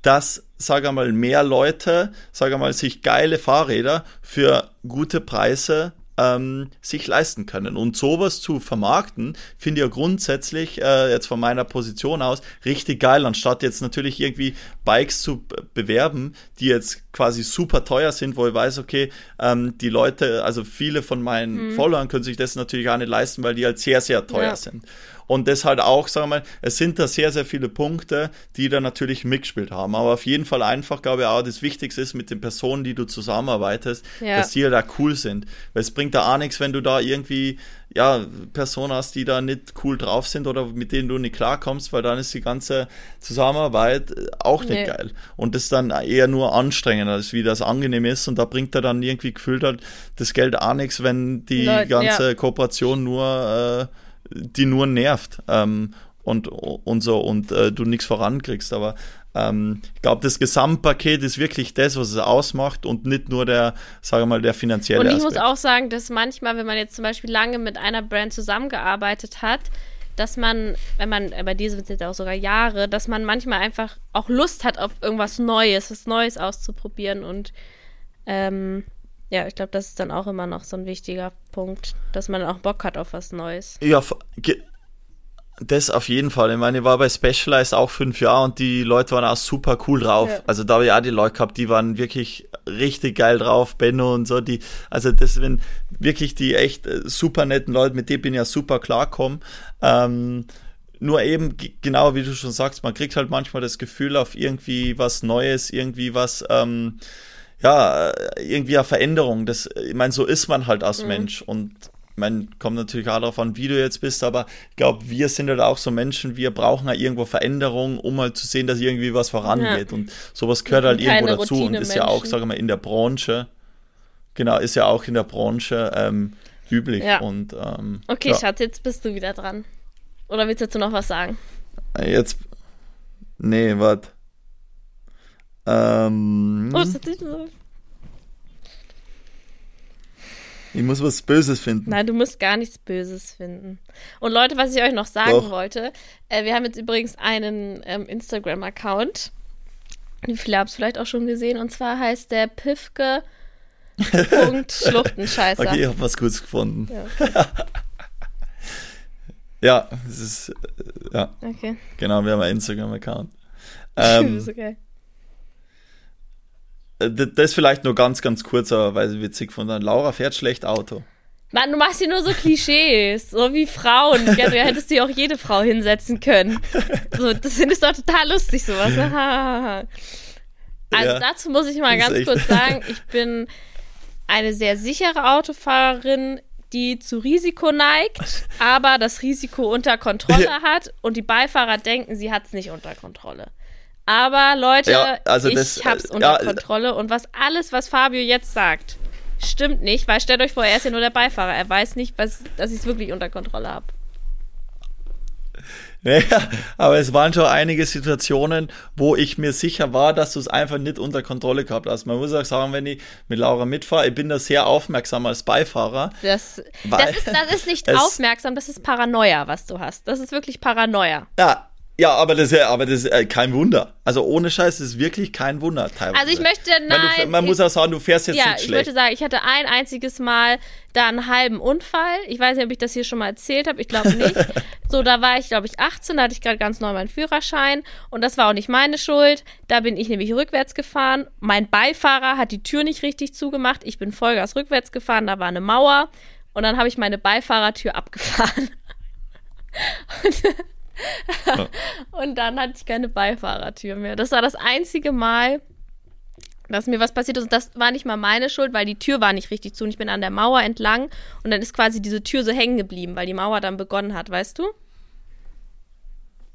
S1: dass, sage mal, mehr Leute, sage mal, sich geile Fahrräder für gute Preise ähm, sich leisten können. Und sowas zu vermarkten, finde ich ja grundsätzlich, äh, jetzt von meiner Position aus, richtig geil, anstatt jetzt natürlich irgendwie Bikes zu bewerben, die jetzt quasi super teuer sind, wo ich weiß, okay, ähm, die Leute, also viele von meinen Followern können sich das natürlich auch nicht leisten, weil die halt sehr, sehr teuer
S2: Ja.
S1: sind. Und das halt auch, sagen wir mal, es sind da sehr, sehr viele Punkte, die da natürlich mitgespielt haben. Aber auf jeden Fall einfach, glaube ich, auch das Wichtigste ist mit den Personen, die du zusammenarbeitest, ja. dass die ja halt da cool sind. Weil es bringt da auch nichts, wenn du da irgendwie ja, Personen hast, die da nicht cool drauf sind oder mit denen du nicht klarkommst, weil dann ist die ganze Zusammenarbeit auch nicht nee. geil. Und das ist dann eher nur anstrengend, als wie das angenehm ist. Und da bringt er dann irgendwie gefühlt halt das Geld auch nichts, wenn die Leute, ganze ja. Kooperation nur, äh, die nur nervt. Ähm, und, und so und äh, du nichts vorankriegst. Aber ähm, ich glaube, das Gesamtpaket ist wirklich das, was es ausmacht und nicht nur der, sage mal, der finanzielle
S2: Und ich
S1: Aspekt.
S2: muss auch sagen, dass manchmal, wenn man jetzt zum Beispiel lange mit einer Brand zusammengearbeitet hat, dass man, wenn man, bei dir sind es jetzt auch sogar Jahre, dass man manchmal einfach auch Lust hat auf irgendwas Neues, was Neues auszuprobieren und ähm, ja, ich glaube, das ist dann auch immer noch so ein wichtiger Punkt, dass man auch Bock hat auf was Neues.
S1: Ja, das auf jeden Fall. Ich meine, ich war bei Specialized auch fünf Jahre und die Leute waren auch super cool drauf. Ja. Also da habe ich auch die Leute gehabt, die waren wirklich richtig geil drauf, Benno und so, die, also das sind wirklich die echt äh, super netten Leute, mit denen bin ich ja super klarkommen. Ähm, nur eben, genau wie du schon sagst, man kriegt halt manchmal das Gefühl auf irgendwie was Neues, irgendwie was, ähm, ja, irgendwie eine Veränderung. Das, ich meine, so ist man halt als mhm. Mensch und ich meine, kommt natürlich auch darauf an, wie du jetzt bist, aber ich glaube, wir sind halt auch so Menschen, wir brauchen halt irgendwo Veränderung, um halt zu sehen, dass irgendwie was vorangeht. Ja. Und sowas gehört halt irgendwo dazu und ist ja auch, sagen wir mal, in der Branche, genau, ist ja auch in der Branche ähm, üblich. Ja. Und, ähm,
S2: okay, ja. Schatz, jetzt bist du wieder dran. Oder willst du dazu noch was sagen?
S1: Jetzt. Nee, warte. Ähm, oh, das hat sich so Ich muss was Böses finden.
S2: Nein, du musst gar nichts Böses finden. Und Leute, was ich euch noch sagen Doch. wollte, äh, wir haben jetzt übrigens einen ähm, Instagram-Account. Viele haben es vielleicht auch schon gesehen. Und zwar heißt der Pifke. *laughs* Schluchtenscheißer.
S1: Okay, ich habe was Gutes gefunden. Ja, *laughs* ja, es ist, äh, ja. Okay. Genau, wir haben einen Instagram-Account. *laughs* Ähm, okay. Äh, das vielleicht nur ganz, ganz kurz, aber weil sie witzig von dann. Laura fährt schlecht Auto.
S2: Mann, du machst hier nur so Klischees, so wie Frauen. *laughs* Ja, du hättest dir auch jede Frau hinsetzen können. So, das findest du doch total lustig, sowas. *laughs* also ja, dazu muss ich mal ganz kurz sagen, ich bin eine sehr sichere Autofahrerin, die zu Risiko neigt, aber das Risiko unter Kontrolle hat und die Beifahrer denken, sie hat es nicht unter Kontrolle. Aber Leute, ja, also ich das, hab's äh, unter ja, Kontrolle und was alles, was Fabio jetzt sagt, stimmt nicht, weil stellt euch vor, er ist ja nur der Beifahrer. Er weiß nicht, was, dass ich es wirklich unter Kontrolle habe.
S1: Naja, *laughs* aber es waren schon einige Situationen, wo ich mir sicher war, dass du es einfach nicht unter Kontrolle gehabt hast. Man muss auch sagen, wenn ich mit Laura mitfahre, ich bin da sehr aufmerksam als Beifahrer.
S2: Das, das, ist, das ist nicht *laughs* aufmerksam, das ist Paranoia, was du hast. Das ist wirklich Paranoia.
S1: Ja, ja, aber das ist ja, aber das ist äh, kein Wunder. Also ohne Scheiß ist wirklich kein Wunder teilweise.
S2: Also ich möchte, nein.
S1: Du, man muss auch sagen, du fährst jetzt ja, nicht schlecht.
S2: Ja, ich möchte sagen, ich hatte ein einziges Mal da einen halben Unfall. Ich weiß nicht, ob ich das hier schon mal erzählt habe. Ich glaube nicht. *laughs* so, da war ich, glaube ich, 18, da hatte ich gerade ganz neu meinen Führerschein. Und das war auch nicht meine Schuld. Da bin ich nämlich rückwärts gefahren. Mein Beifahrer hat die Tür nicht richtig zugemacht. Ich bin Vollgas rückwärts gefahren. Da war eine Mauer. Und dann habe ich meine Beifahrertür abgefahren. *laughs* Und *laughs* und dann hatte ich keine Beifahrertür mehr. Das war das einzige Mal, dass mir was passiert ist. Und das war nicht mal meine Schuld, weil die Tür war nicht richtig zu. Und ich bin an der Mauer entlang und dann ist quasi diese Tür so hängen geblieben, weil die Mauer dann begonnen hat, weißt du?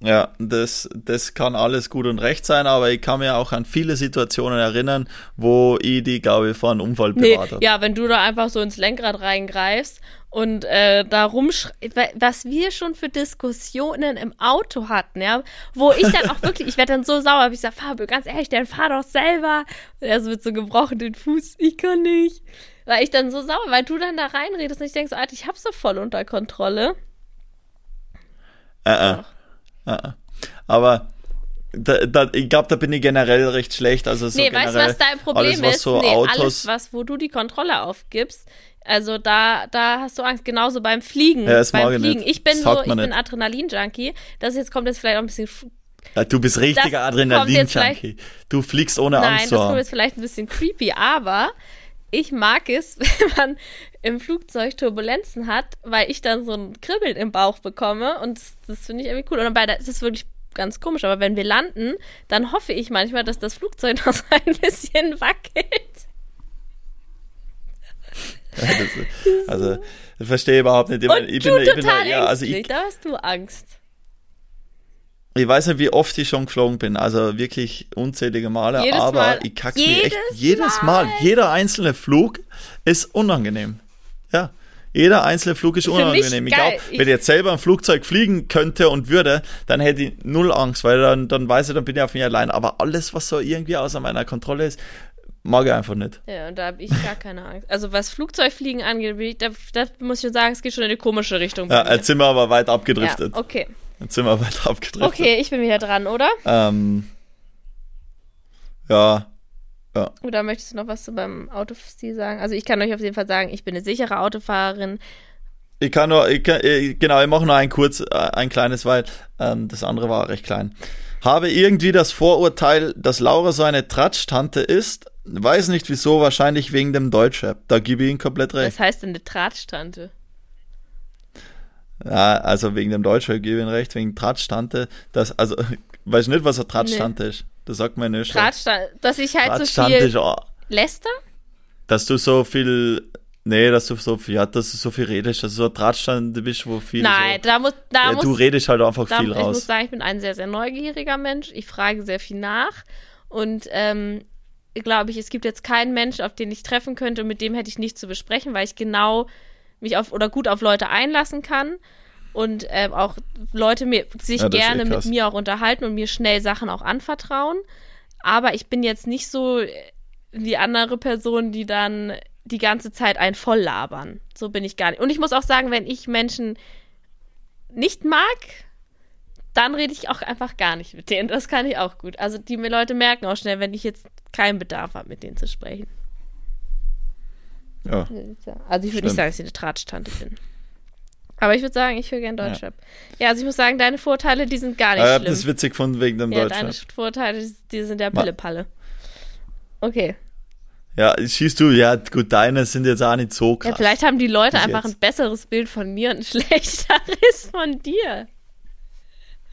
S1: Ja, das, das kann alles gut und recht sein, aber ich kann mir auch an viele Situationen erinnern, wo ich die, glaube ich, vor einem Unfall bewahrt
S2: nee, Ja, wenn du da einfach so ins Lenkrad reingreifst und äh, da rumschreibst, was wir schon für Diskussionen im Auto hatten, ja, wo ich dann auch wirklich, ich werde dann so sauer, ich sage, Fabio, ganz ehrlich, dann fahr doch selber. Und er so mit so gebrochenen Fuß, ich kann nicht. Weil ich dann so sauer, weil du dann da reinredest und ich denke so, Alter, ich hab's doch voll unter Kontrolle.
S1: Äh, äh. Ah, aber da, da, ich glaube, da bin ich generell recht schlecht. Also so
S2: nee, weißt du, was dein Problem alles, was ist? So nee, Autos alles, was, wo du die Kontrolle aufgibst, also da, da hast du Angst, genauso beim Fliegen. Ja, das beim Fliegen. Nicht. Ich bin so, ich bin Adrenalin-Junkie. Das jetzt kommt jetzt vielleicht auch ein bisschen.
S1: Ja, du bist richtiger Adrenalin-Junkie. Du fliegst ohne
S2: Nein,
S1: Angst.
S2: Nein, das kommt jetzt vielleicht ein bisschen creepy, aber ich mag es, *laughs* wenn man im Flugzeug Turbulenzen hat, weil ich dann so ein Kribbeln im Bauch bekomme und das, das finde ich irgendwie cool. Und bei der, das ist wirklich ganz komisch, aber wenn wir landen, dann hoffe ich manchmal, dass das Flugzeug *laughs* noch so ein bisschen wackelt.
S1: Das, also, das verstehe ich überhaupt nicht. Ich,
S2: Und
S1: ich
S2: du
S1: bin, ich bin,
S2: total
S1: ja, also ich,
S2: da hast du Angst.
S1: ich weiß nicht, wie oft ich schon geflogen bin. Also wirklich unzählige Male.
S2: Jedes
S1: aber
S2: Mal.
S1: ich kack's mir echt
S2: Jedes
S1: Mal.
S2: Mal.
S1: Jeder einzelne Flug ist unangenehm. Ja. Jeder einzelne Flug ist
S2: mich
S1: unangenehm. Ich glaube, wenn ich jetzt selber ein Flugzeug fliegen könnte und würde, dann hätte ich null Angst, weil dann, dann weiß ich, dann bin ich auf mich allein. Aber alles, was so irgendwie außer meiner Kontrolle ist, mag ich einfach nicht.
S2: Ja, und da habe ich gar keine Angst. Also was Flugzeugfliegen angeht, da, da muss ich schon sagen, es geht schon in eine komische Richtung.
S1: Ja, jetzt sind wir aber weit abgedriftet.
S2: Ja, okay.
S1: Jetzt sind wir weit abgedriftet.
S2: Okay, ich bin wieder dran, oder?
S1: Ähm, ja,
S2: Oder möchtest du noch was zu beim Autostil sagen? Also ich kann euch auf jeden Fall sagen, ich bin eine sichere Autofahrerin.
S1: Ich kann nur, ich kann, genau, ich mache nur ein kurz, äh, ein kleines, weil ähm, das andere war recht klein. Habe irgendwie das Vorurteil, dass Laura so eine Tratsch-Tante ist. Weiß nicht wieso, wahrscheinlich wegen dem Deutschrap. Da gebe ich Ihnen komplett recht.
S2: Was heißt denn eine Drahtstante?
S1: Ja, also wegen dem Deutschrap gebe ich Ihnen recht, wegen Tratsch-Tante. Das, also, *laughs* weiß nicht, was eine Tratsch-Tante ist. Das sagt man nicht.
S2: Drahtstante, dass ich halt so viel
S1: ist, oh,
S2: läster?
S1: dass du so viel, nee, dass du so viel, ja, dass du so viel redest, dass du so ein Tratsch-Tante bist, wo viel
S2: Nein,
S1: so,
S2: da muss, da
S1: ja,
S2: muss,
S1: du redest halt einfach
S2: da,
S1: viel
S2: ich muss
S1: raus.
S2: sagen, ich bin ein sehr, sehr neugieriger Mensch. Ich frage sehr viel nach und ähm, glaube ich, es gibt jetzt keinen Menschen, auf den ich treffen könnte und mit dem hätte ich nichts zu besprechen, weil ich genau mich auf oder gut auf Leute einlassen kann und ähm, auch Leute mir, sich
S1: Ja, ist
S2: gerne mit mir auch unterhalten und mir schnell Sachen auch anvertrauen. Aber ich bin jetzt nicht so wie andere Personen, die dann die ganze Zeit einen voll labern. So bin ich gar nicht. Und ich muss auch sagen, wenn ich Menschen nicht mag, dann rede ich auch einfach gar nicht mit denen. Das kann ich auch gut. Also die mir Leute merken auch schnell, wenn ich jetzt keinen Bedarf habe, mit denen zu sprechen.
S1: Ja.
S2: Also ich würde nicht sagen, dass ich eine Tratschtante bin. Aber ich würde sagen, ich höre gern Deutschrap. Ja. also ich muss sagen, deine Vorteile, die sind gar nicht
S1: ich hab
S2: schlimm.
S1: das witzig gefunden wegen dem
S2: ja,
S1: Deutschrap.
S2: deine Vorteile, die- sind der
S1: Ma-
S2: Pille-Palle. Okay.
S1: Ja, schießt du, ja, gut, deine sind jetzt auch nicht so krass.
S2: Ja, vielleicht haben die Leute einfach
S1: jetzt.
S2: ein besseres Bild von mir und ein *laughs* schlechteres von dir.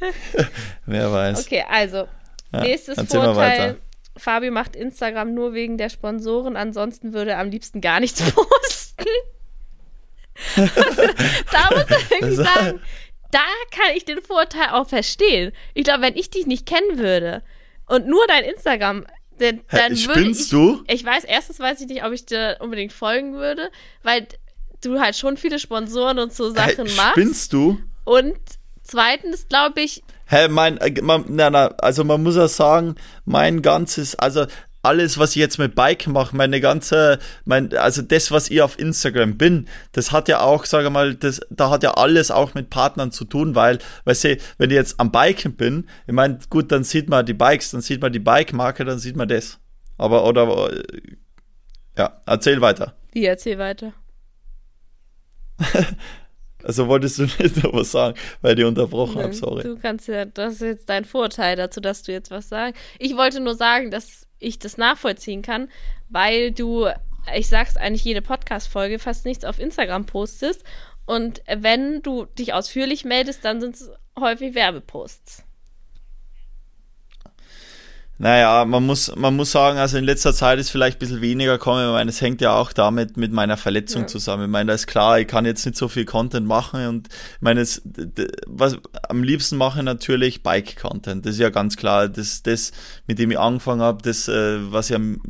S2: *laughs*
S1: Wer weiß.
S2: Okay, also,
S1: Ja,
S2: nächstes Vorteil. Fabio macht Instagram nur wegen der Sponsoren, ansonsten würde er am liebsten gar nichts *laughs* posten. *laughs* da muss er irgendwie
S1: Also-
S2: sagen, da kann ich den Vorteil auch verstehen. Ich glaube, wenn ich dich nicht kennen würde und nur dein Instagram, dann,
S1: Hä,
S2: dann würde
S1: spinnst
S2: ich,
S1: du?
S2: ich weiß, erstens weiß ich nicht, ob ich dir unbedingt folgen würde, weil du halt schon viele Sponsoren und so Sachen
S1: Hey,
S2: machst.
S1: spinnst du?
S2: Und zweitens glaube ich,
S1: Hä, mein, äh, man, na, na, also man muss ja sagen, mein ganzes, also alles, was ich jetzt mit Bike mache, meine ganze, mein, also das, was ich auf Instagram bin, das hat ja auch, sage mal, das, da hat ja alles auch mit Partnern zu tun, weil, weißt du, wenn ich jetzt am Biken bin, ich meine, gut, dann sieht man die Bikes, dann sieht man die Bike-Marke, dann sieht man das. Aber, oder, äh, ja, erzähl weiter.
S2: wie erzähl weiter. *laughs*
S1: Also wolltest du *laughs* nicht noch was sagen, weil ich dich unterbrochen habe, sorry.
S2: Du kannst ja, das ist jetzt dein Vorteil dazu, dass du jetzt was sagst. Ich wollte nur sagen, dass ich das nachvollziehen kann, weil du, ich sag's eigentlich jede Podcast-Folge, fast nichts auf Instagram postest. Und wenn du dich ausführlich meldest, dann sind es häufig Werbeposts.
S1: Naja, man muss, man muss sagen, also in letzter Zeit ist vielleicht ein bisschen weniger kommen. Ich meine, es hängt ja auch damit mit meiner Verletzung
S2: Ja.
S1: zusammen. Ich meine, da ist klar, ich kann jetzt nicht so viel Content machen und ich meine, es, was am liebsten mache ich natürlich Bike-Content. Das ist ja ganz klar. Das, das, mit dem ich angefangen habe, das, äh, was ich am,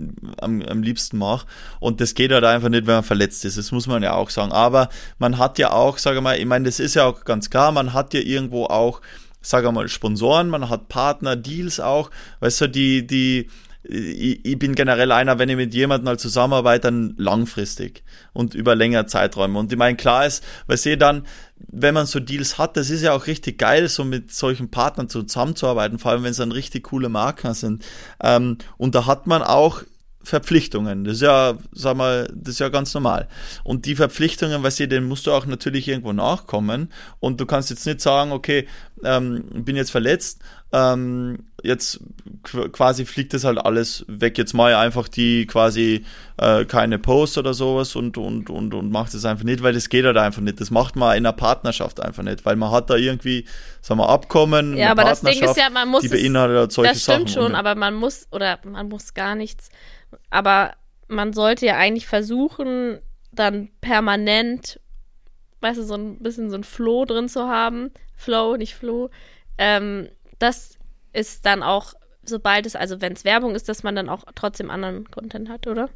S1: am, am liebsten mache. Und das geht halt einfach nicht, wenn man verletzt ist. Das muss man ja auch sagen. Aber man hat ja auch, sage mal, ich meine, das ist ja auch ganz klar, man hat ja irgendwo auch sage mal, Sponsoren, man hat Partner, Deals auch, weißt du, die, die, ich, ich bin generell einer, wenn ich mit jemandem halt zusammenarbeite, dann langfristig und über längere Zeiträume. Und ich meine, klar ist, weil sie dann, wenn man so Deals hat, das ist ja auch richtig geil, so mit solchen Partnern zusammenzuarbeiten, vor allem wenn es dann richtig coole Marken sind. Ähm, und da hat man auch Verpflichtungen. Das ist ja, sag mal, das ist ja ganz normal. Und die Verpflichtungen, weißt du, denen musst du auch natürlich irgendwo nachkommen. Und du kannst jetzt nicht sagen, okay, ähm, bin jetzt verletzt, ähm, jetzt quasi fliegt das halt alles weg. Jetzt mache ich einfach die quasi äh, keine Post oder sowas und, und, und, und macht das einfach nicht, weil das geht halt einfach nicht. Das macht man in einer Partnerschaft einfach nicht, weil man hat da irgendwie, sagen wir, Abkommen,
S2: ja, aber das Ding ist ja, man muss
S1: die beinhaltet halt solche
S2: Das stimmt
S1: Sachen.
S2: schon, aber man muss, oder man muss gar nichts, aber man sollte ja eigentlich versuchen, dann permanent, weißt du, so ein bisschen so ein Flow drin zu haben. Flow, nicht Flow. Ähm, das ist dann auch, sobald es, also wenn es Werbung ist, dass man dann auch trotzdem anderen Content hat, oder?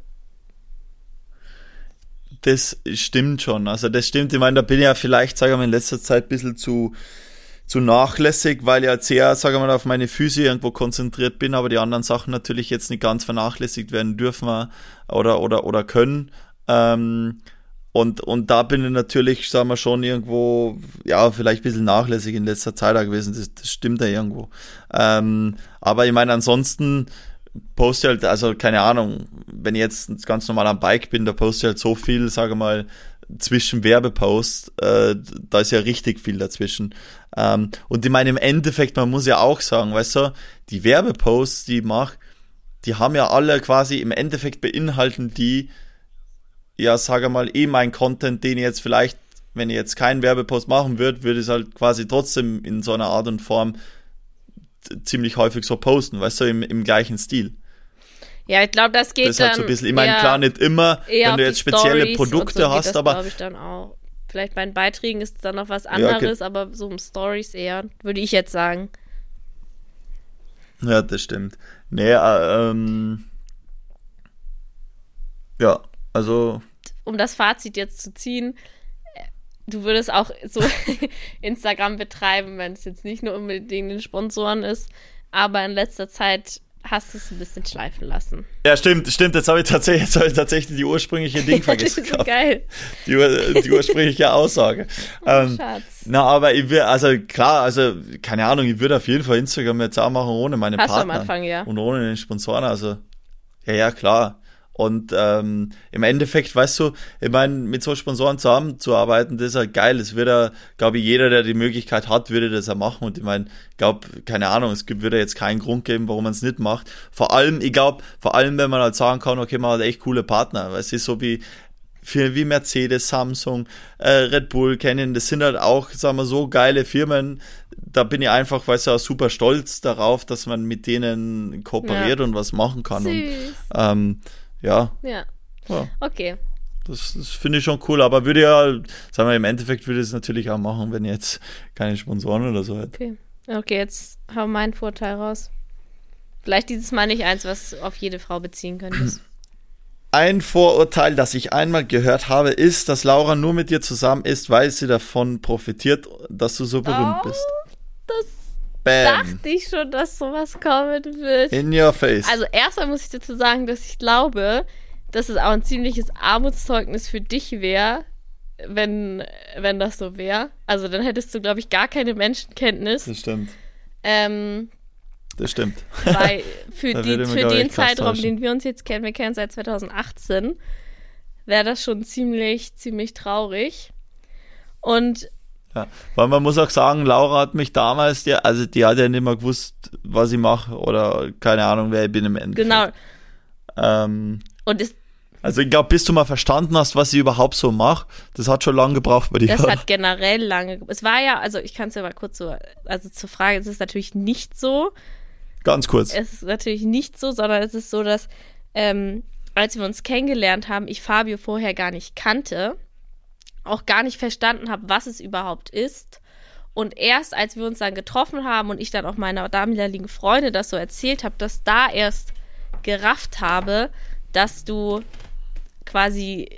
S1: Das stimmt schon. Also das stimmt. Ich meine, da bin ich ja vielleicht, sage ich mal, in letzter Zeit ein bisschen zu, zu nachlässig, weil ich jetzt sehr, sage ich mal, auf meine Füße irgendwo konzentriert bin, aber die anderen Sachen natürlich jetzt nicht ganz vernachlässigt werden dürfen oder, oder, oder können. Ähm, und, und da bin ich natürlich, sagen wir schon, irgendwo, ja, vielleicht ein bisschen nachlässig in letzter Zeit gewesen. Das, das stimmt ja irgendwo. Ähm, aber ich meine, ansonsten poste halt, also keine Ahnung, wenn ich jetzt ganz normal am Bike bin, da poste ich halt so viel, sage mal, zwischen Werbepost, äh, da ist ja richtig viel dazwischen. Ähm, und ich meine, im Endeffekt, man muss ja auch sagen, weißt du, die Werbeposts, die ich mache, die haben ja alle quasi im Endeffekt beinhalten die ja, sage mal, eh mein Content, den ich jetzt vielleicht, wenn ich jetzt keinen Werbepost machen würde, würde ich es halt quasi trotzdem in so einer Art und Form ziemlich häufig so posten, weißt du, im, im gleichen Stil.
S2: Ja, ich glaube, das geht
S1: das ist halt so ein bisschen, ich meine, klar, nicht immer, wenn du jetzt spezielle
S2: Stories
S1: Produkte
S2: so
S1: hast,
S2: das,
S1: aber.
S2: ich dann auch. Vielleicht bei den Beiträgen ist dann noch was anderes, ja, okay. aber so um Stories eher, würde ich jetzt sagen.
S1: Ja, das stimmt. Nee, äh, ähm, ja, also
S2: um das Fazit jetzt zu ziehen, du würdest auch so *laughs* Instagram betreiben, wenn es jetzt nicht nur unbedingt den Sponsoren ist, aber in letzter Zeit hast du es ein bisschen schleifen lassen.
S1: Ja, stimmt, stimmt. Jetzt habe ich tatsächlich, jetzt habe ich tatsächlich die ursprüngliche Ding *laughs* vergessen.
S2: das ist so geil.
S1: Die, die ursprüngliche Aussage. *laughs* Oh, ähm, Schatz. Na, aber ich will, also klar, also keine Ahnung, ich würde auf jeden Fall Instagram jetzt auch machen ohne meine
S2: Hast
S1: Partner.
S2: Du am Anfang, ja.
S1: Und ohne den Sponsoren, also ja, ja, klar. Und ähm, im Endeffekt, weißt du, ich meine, mit so Sponsoren zusammenzuarbeiten, das ist ja geil. Es wird ja, glaube ich, jeder, der die Möglichkeit hat, würde das ja machen. Und ich meine, ich glaube, keine Ahnung, es gibt, würde jetzt keinen Grund geben, warum man es nicht macht. Vor allem, ich glaube, vor allem, wenn man halt sagen kann, okay, man hat echt coole Partner. Weil es ist so wie, für, wie Mercedes, Samsung, äh, Red Bull, Canon, das sind halt auch, sagen wir so, geile Firmen. Da bin ich einfach, weißt du, auch super stolz darauf, dass man mit denen kooperiert ja. und was machen kann.
S2: Süß.
S1: Und ähm, ja.
S2: Ja.
S1: ja.
S2: Okay.
S1: Das, das finde ich schon cool, aber würde ja, sagen wir, im Endeffekt würde ich es natürlich auch machen, wenn jetzt keine Sponsoren oder so hätte.
S2: Okay. Okay, jetzt hau meinen Vorteil raus. Vielleicht dieses Mal nicht eins, was auf jede Frau beziehen könntest. *clears throat*
S1: Ein Vorurteil, das ich einmal gehört habe, ist, dass Laura nur mit dir zusammen ist, weil sie davon profitiert, dass du so berühmt
S2: oh,
S1: bist.
S2: Das Bam. dachte ich schon, dass sowas kommen wird.
S1: In your face.
S2: Also erstmal muss ich dazu sagen, dass ich glaube, dass es auch ein ziemliches Armutszeugnis für dich wäre, wenn, wenn das so wäre. Also dann hättest du, glaube ich, gar keine Menschenkenntnis.
S1: Das stimmt.
S2: Ähm,
S1: das stimmt.
S2: Weil *laughs* für, die, für den Zeitraum, den wir uns jetzt kennen, wir kennen seit 2018, wäre das schon ziemlich, ziemlich traurig. Und
S1: ja, weil man muss auch sagen, Laura hat mich damals, die, also die hat ja nicht mehr gewusst, was ich mache oder keine Ahnung, wer ich bin im Endeffekt.
S2: Genau.
S1: Ähm,
S2: Und ist,
S1: also ich glaube, bis du mal verstanden hast, was ich überhaupt so mache, das hat schon lange gebraucht bei dir.
S2: Das hat generell lange. Es war ja, also ich kann es ja mal kurz so, also zur Frage, es ist natürlich nicht so,
S1: Ganz kurz.
S2: Es ist natürlich nicht so, sondern es ist so, dass ähm, als wir uns kennengelernt haben, ich Fabio vorher gar nicht kannte, auch gar nicht verstanden habe, was es überhaupt ist. Und erst als wir uns dann getroffen haben und ich dann auch meiner damaligen Freundin das so erzählt habe, dass da erst gerafft habe, dass du quasi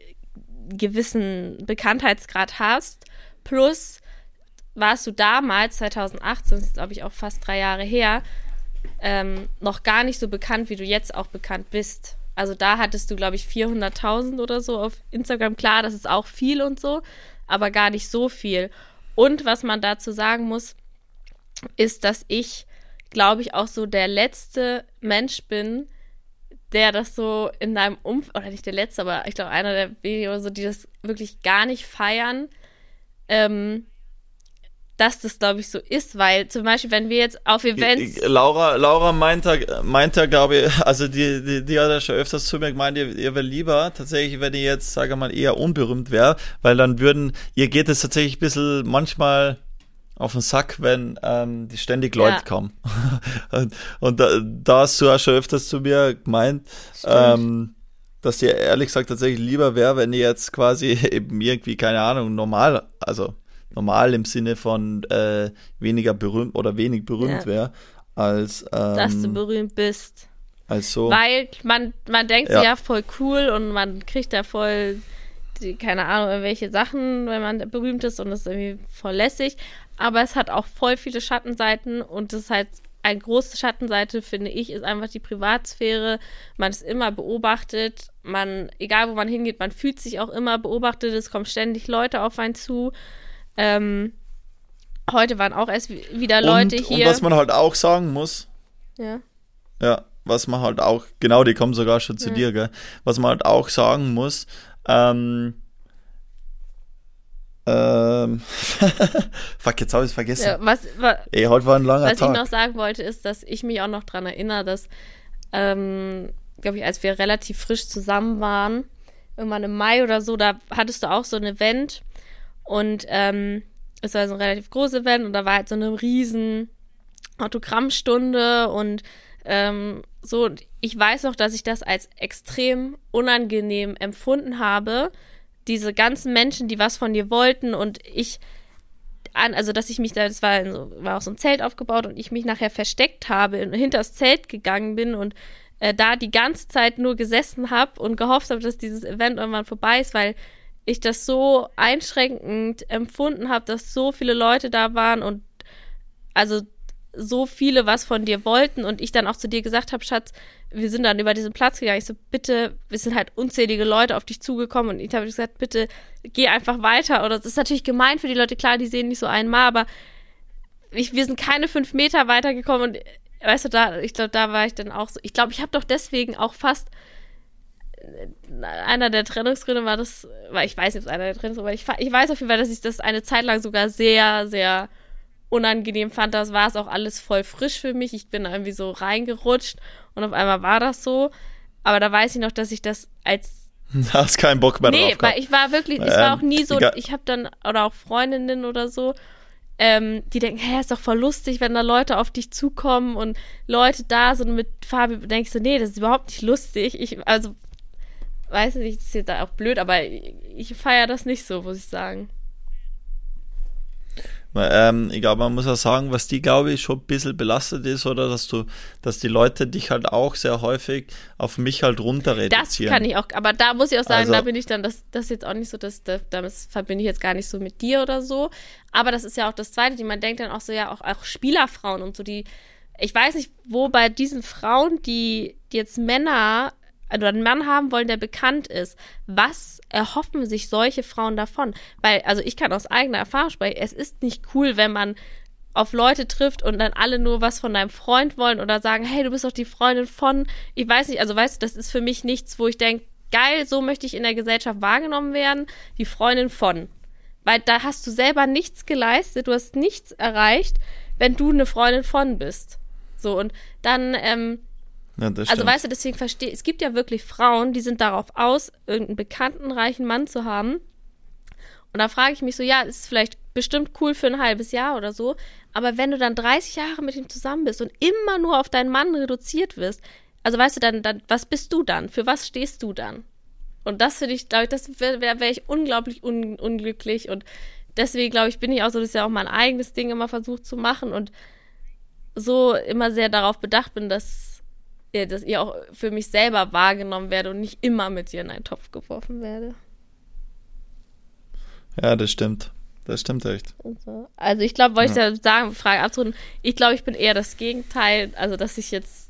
S2: gewissen Bekanntheitsgrad hast. Plus warst du damals, 2018, das ist glaube ich auch fast drei Jahre her, ähm, noch gar nicht so bekannt, wie du jetzt auch bekannt bist. Also da hattest du, glaube ich, 400.000 oder so auf Instagram. Klar, das ist auch viel und so, aber gar nicht so viel. Und was man dazu sagen muss, ist, dass ich, glaube ich, auch so der letzte Mensch bin, der das so in deinem Umfeld, oder nicht der letzte, aber ich glaube einer der wenigen oder so, die das wirklich gar nicht feiern, ähm, dass das, glaube ich, so ist, weil zum Beispiel, wenn wir jetzt auf Events.
S1: Laura, Laura meint da, meint da, glaube ich, also die, die, die hat ja schon öfters zu mir gemeint, ihr, ihr wäre lieber tatsächlich, wenn ihr jetzt, sage mal, eher unberühmt wäre, weil dann würden, ihr geht es tatsächlich ein bisschen manchmal auf den Sack, wenn ähm, die ständig Leute ja. kommen. *laughs* und, und da, da hast du ja schon öfters zu mir gemeint, ähm, dass dir ehrlich gesagt tatsächlich lieber wäre, wenn ihr jetzt quasi *laughs* eben irgendwie, keine Ahnung, normal, also normal im Sinne von äh, weniger berühmt oder wenig berühmt ja. wäre, als ähm,
S2: dass du berühmt bist.
S1: Als so.
S2: Weil man, man denkt ja. ja voll cool und man kriegt da voll, die, keine Ahnung, irgendwelche Sachen, wenn man berühmt ist und das ist irgendwie voll lässig. Aber es hat auch voll viele Schattenseiten und das ist halt eine große Schattenseite, finde ich, ist einfach die Privatsphäre. Man ist immer beobachtet. Man, egal wo man hingeht, man fühlt sich auch immer beobachtet. Es kommen ständig Leute auf einen zu. Ähm, heute waren auch erst wieder Leute
S1: und,
S2: hier.
S1: Und was man halt auch sagen muss.
S2: Ja.
S1: Ja, was man halt auch, genau, die kommen sogar schon zu ja. dir, gell? Was man halt auch sagen muss, ähm, ähm, *laughs* fuck, jetzt habe ich es vergessen. Ja,
S2: was, was,
S1: Ey, heute war ein langer
S2: was
S1: Tag.
S2: Was ich noch sagen wollte, ist, dass ich mich auch noch daran erinnere, dass, ähm, glaube ich, als wir relativ frisch zusammen waren, irgendwann im Mai oder so, da hattest du auch so ein Event und ähm, es war so ein relativ großes Event und da war halt so eine riesen Autogrammstunde und ähm, so. Ich weiß noch, dass ich das als extrem unangenehm empfunden habe. Diese ganzen Menschen, die was von dir wollten und ich an, also dass ich mich da, das war, so, war auch so ein Zelt aufgebaut und ich mich nachher versteckt habe, hinter das Zelt gegangen bin und äh, da die ganze Zeit nur gesessen habe und gehofft habe, dass dieses Event irgendwann vorbei ist, weil ich das so einschränkend empfunden habe, dass so viele Leute da waren und also so viele was von dir wollten und ich dann auch zu dir gesagt habe, Schatz, wir sind dann über diesen Platz gegangen. Ich so, bitte, wir sind halt unzählige Leute auf dich zugekommen und ich habe gesagt, bitte geh einfach weiter. Oder das ist natürlich gemein für die Leute, klar, die sehen nicht so einmal, aber ich, wir sind keine fünf Meter weitergekommen und weißt du, da, ich glaube, da war ich dann auch so. Ich glaube, ich habe doch deswegen auch fast einer der Trennungsgründe war das, weil ich weiß nicht, ob es einer der Trennungsgründe war, ich, ich weiß auf jeden Fall, dass ich das eine Zeit lang sogar sehr, sehr unangenehm fand. Das war es auch alles voll frisch für mich. Ich bin irgendwie so reingerutscht und auf einmal war das so. Aber da weiß ich noch, dass ich das als *laughs*
S1: da hast keinen Bock mehr
S2: nee,
S1: drauf.
S2: Nee, weil ich war wirklich, ich war auch nie so, ich habe dann, oder auch Freundinnen oder so, ähm, die denken, hä, ist doch voll lustig, wenn da Leute auf dich zukommen und Leute da sind mit Fabi, ich so, nee, das ist überhaupt nicht lustig. Ich, also weiß nicht, das ist jetzt auch blöd, aber ich, feiere das nicht so, muss ich sagen.
S1: Ähm, ich glaube, man muss auch sagen, was die, glaube ich, schon ein bisschen belastet ist, oder dass du, dass die Leute dich halt auch sehr häufig auf mich halt runter reduzieren.
S2: Das kann ich auch, aber da muss ich auch sagen, also, da bin ich dann, das, das ist jetzt auch nicht so, dass, das, das verbinde ich jetzt gar nicht so mit dir oder so. Aber das ist ja auch das Zweite, die man denkt dann auch so, ja, auch, auch Spielerfrauen und so, die, ich weiß nicht, wo bei diesen Frauen, die, die jetzt Männer oder einen Mann haben wollen, der bekannt ist, was erhoffen sich solche Frauen davon? Weil, also ich kann aus eigener Erfahrung sprechen, es ist nicht cool, wenn man auf Leute trifft und dann alle nur was von deinem Freund wollen oder sagen, hey, du bist doch die Freundin von, ich weiß nicht, also weißt du, das ist für mich nichts, wo ich denke, geil, so möchte ich in der Gesellschaft wahrgenommen werden, die Freundin von. Weil da hast du selber nichts geleistet, du hast nichts erreicht, wenn du eine Freundin von bist. So, und dann, ähm, ja, also weißt du, deswegen verstehe es gibt ja wirklich Frauen, die sind darauf aus, irgendeinen bekannten, reichen Mann zu haben. Und da frage ich mich so, ja, ist vielleicht bestimmt cool für ein halbes Jahr oder so, aber wenn du dann 30 Jahre mit ihm zusammen bist und immer nur auf deinen Mann reduziert wirst, also weißt du, dann, dann was bist du dann? Für was stehst du dann? Und das finde ich, glaube ich, das wäre wär, ich unglaublich un, unglücklich und deswegen, glaube ich, bin ich auch so, dass ich ja auch mein eigenes Ding immer versucht zu machen und so immer sehr darauf bedacht bin, dass ja, dass ich auch für mich selber wahrgenommen werde und nicht immer mit dir in einen Topf geworfen werde.
S1: Ja, das stimmt. Das stimmt echt.
S2: Also, also ich glaube, wollte ja. ich da sagen, Frage abzurunden, ich glaube, ich bin eher das Gegenteil, also dass ich jetzt,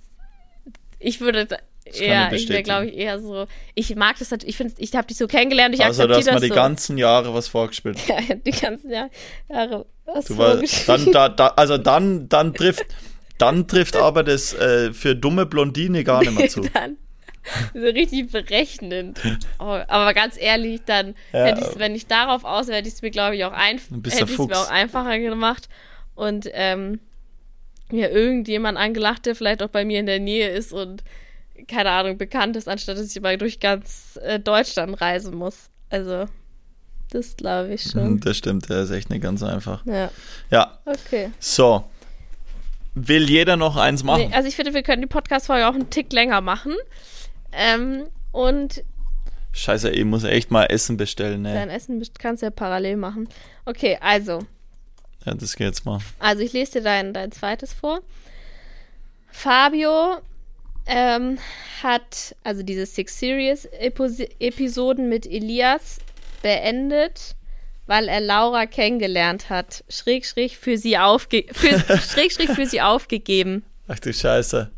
S2: ich würde eher, ich wäre, glaube ich, eher so, ich mag das natürlich, ich finde, ich habe dich so kennengelernt, ich
S1: also, akzeptiere das Also, du hast mal die ganzen Jahre was vorgespielt. *laughs*
S2: Ja, die ganzen Jahre was
S1: du war, dann, da, da, Also dann, dann trifft, *laughs* dann trifft aber das äh, für dumme Blondine gar nicht mehr zu. *laughs*
S2: dann, so richtig berechnend. Oh, aber ganz ehrlich, dann
S1: Ja.
S2: hätte ich wenn ich darauf aus wäre, hätte ich es mir, glaube ich, auch, einf hätte mir auch einfacher gemacht. Und ähm, mir irgendjemand angelacht, der vielleicht auch bei mir in der Nähe ist und keine Ahnung, bekannt ist, anstatt dass ich mal durch ganz äh, Deutschland reisen muss. Also, das glaube ich schon.
S1: Das stimmt, der ist echt nicht ganz einfach.
S2: Ja,
S1: Ja,
S2: okay.
S1: so. Will jeder noch eins machen?
S2: Nee, also ich finde, wir können die Podcast-Folge auch einen Tick länger machen. Ähm, und
S1: Scheiße, ich muss echt mal Essen bestellen.
S2: dein
S1: Ne?
S2: Essen best- kannst du ja parallel machen. Okay, also.
S1: Ja, das geht jetzt mal.
S2: Also ich lese dir dein, dein zweites vor. Fabio ähm, hat also diese Six Series Episoden mit Elias beendet, weil er Laura kennengelernt hat. Schräg, schräg für sie aufge für, *laughs* schräg, schräg für sie aufgegeben.
S1: Ach du Scheiße.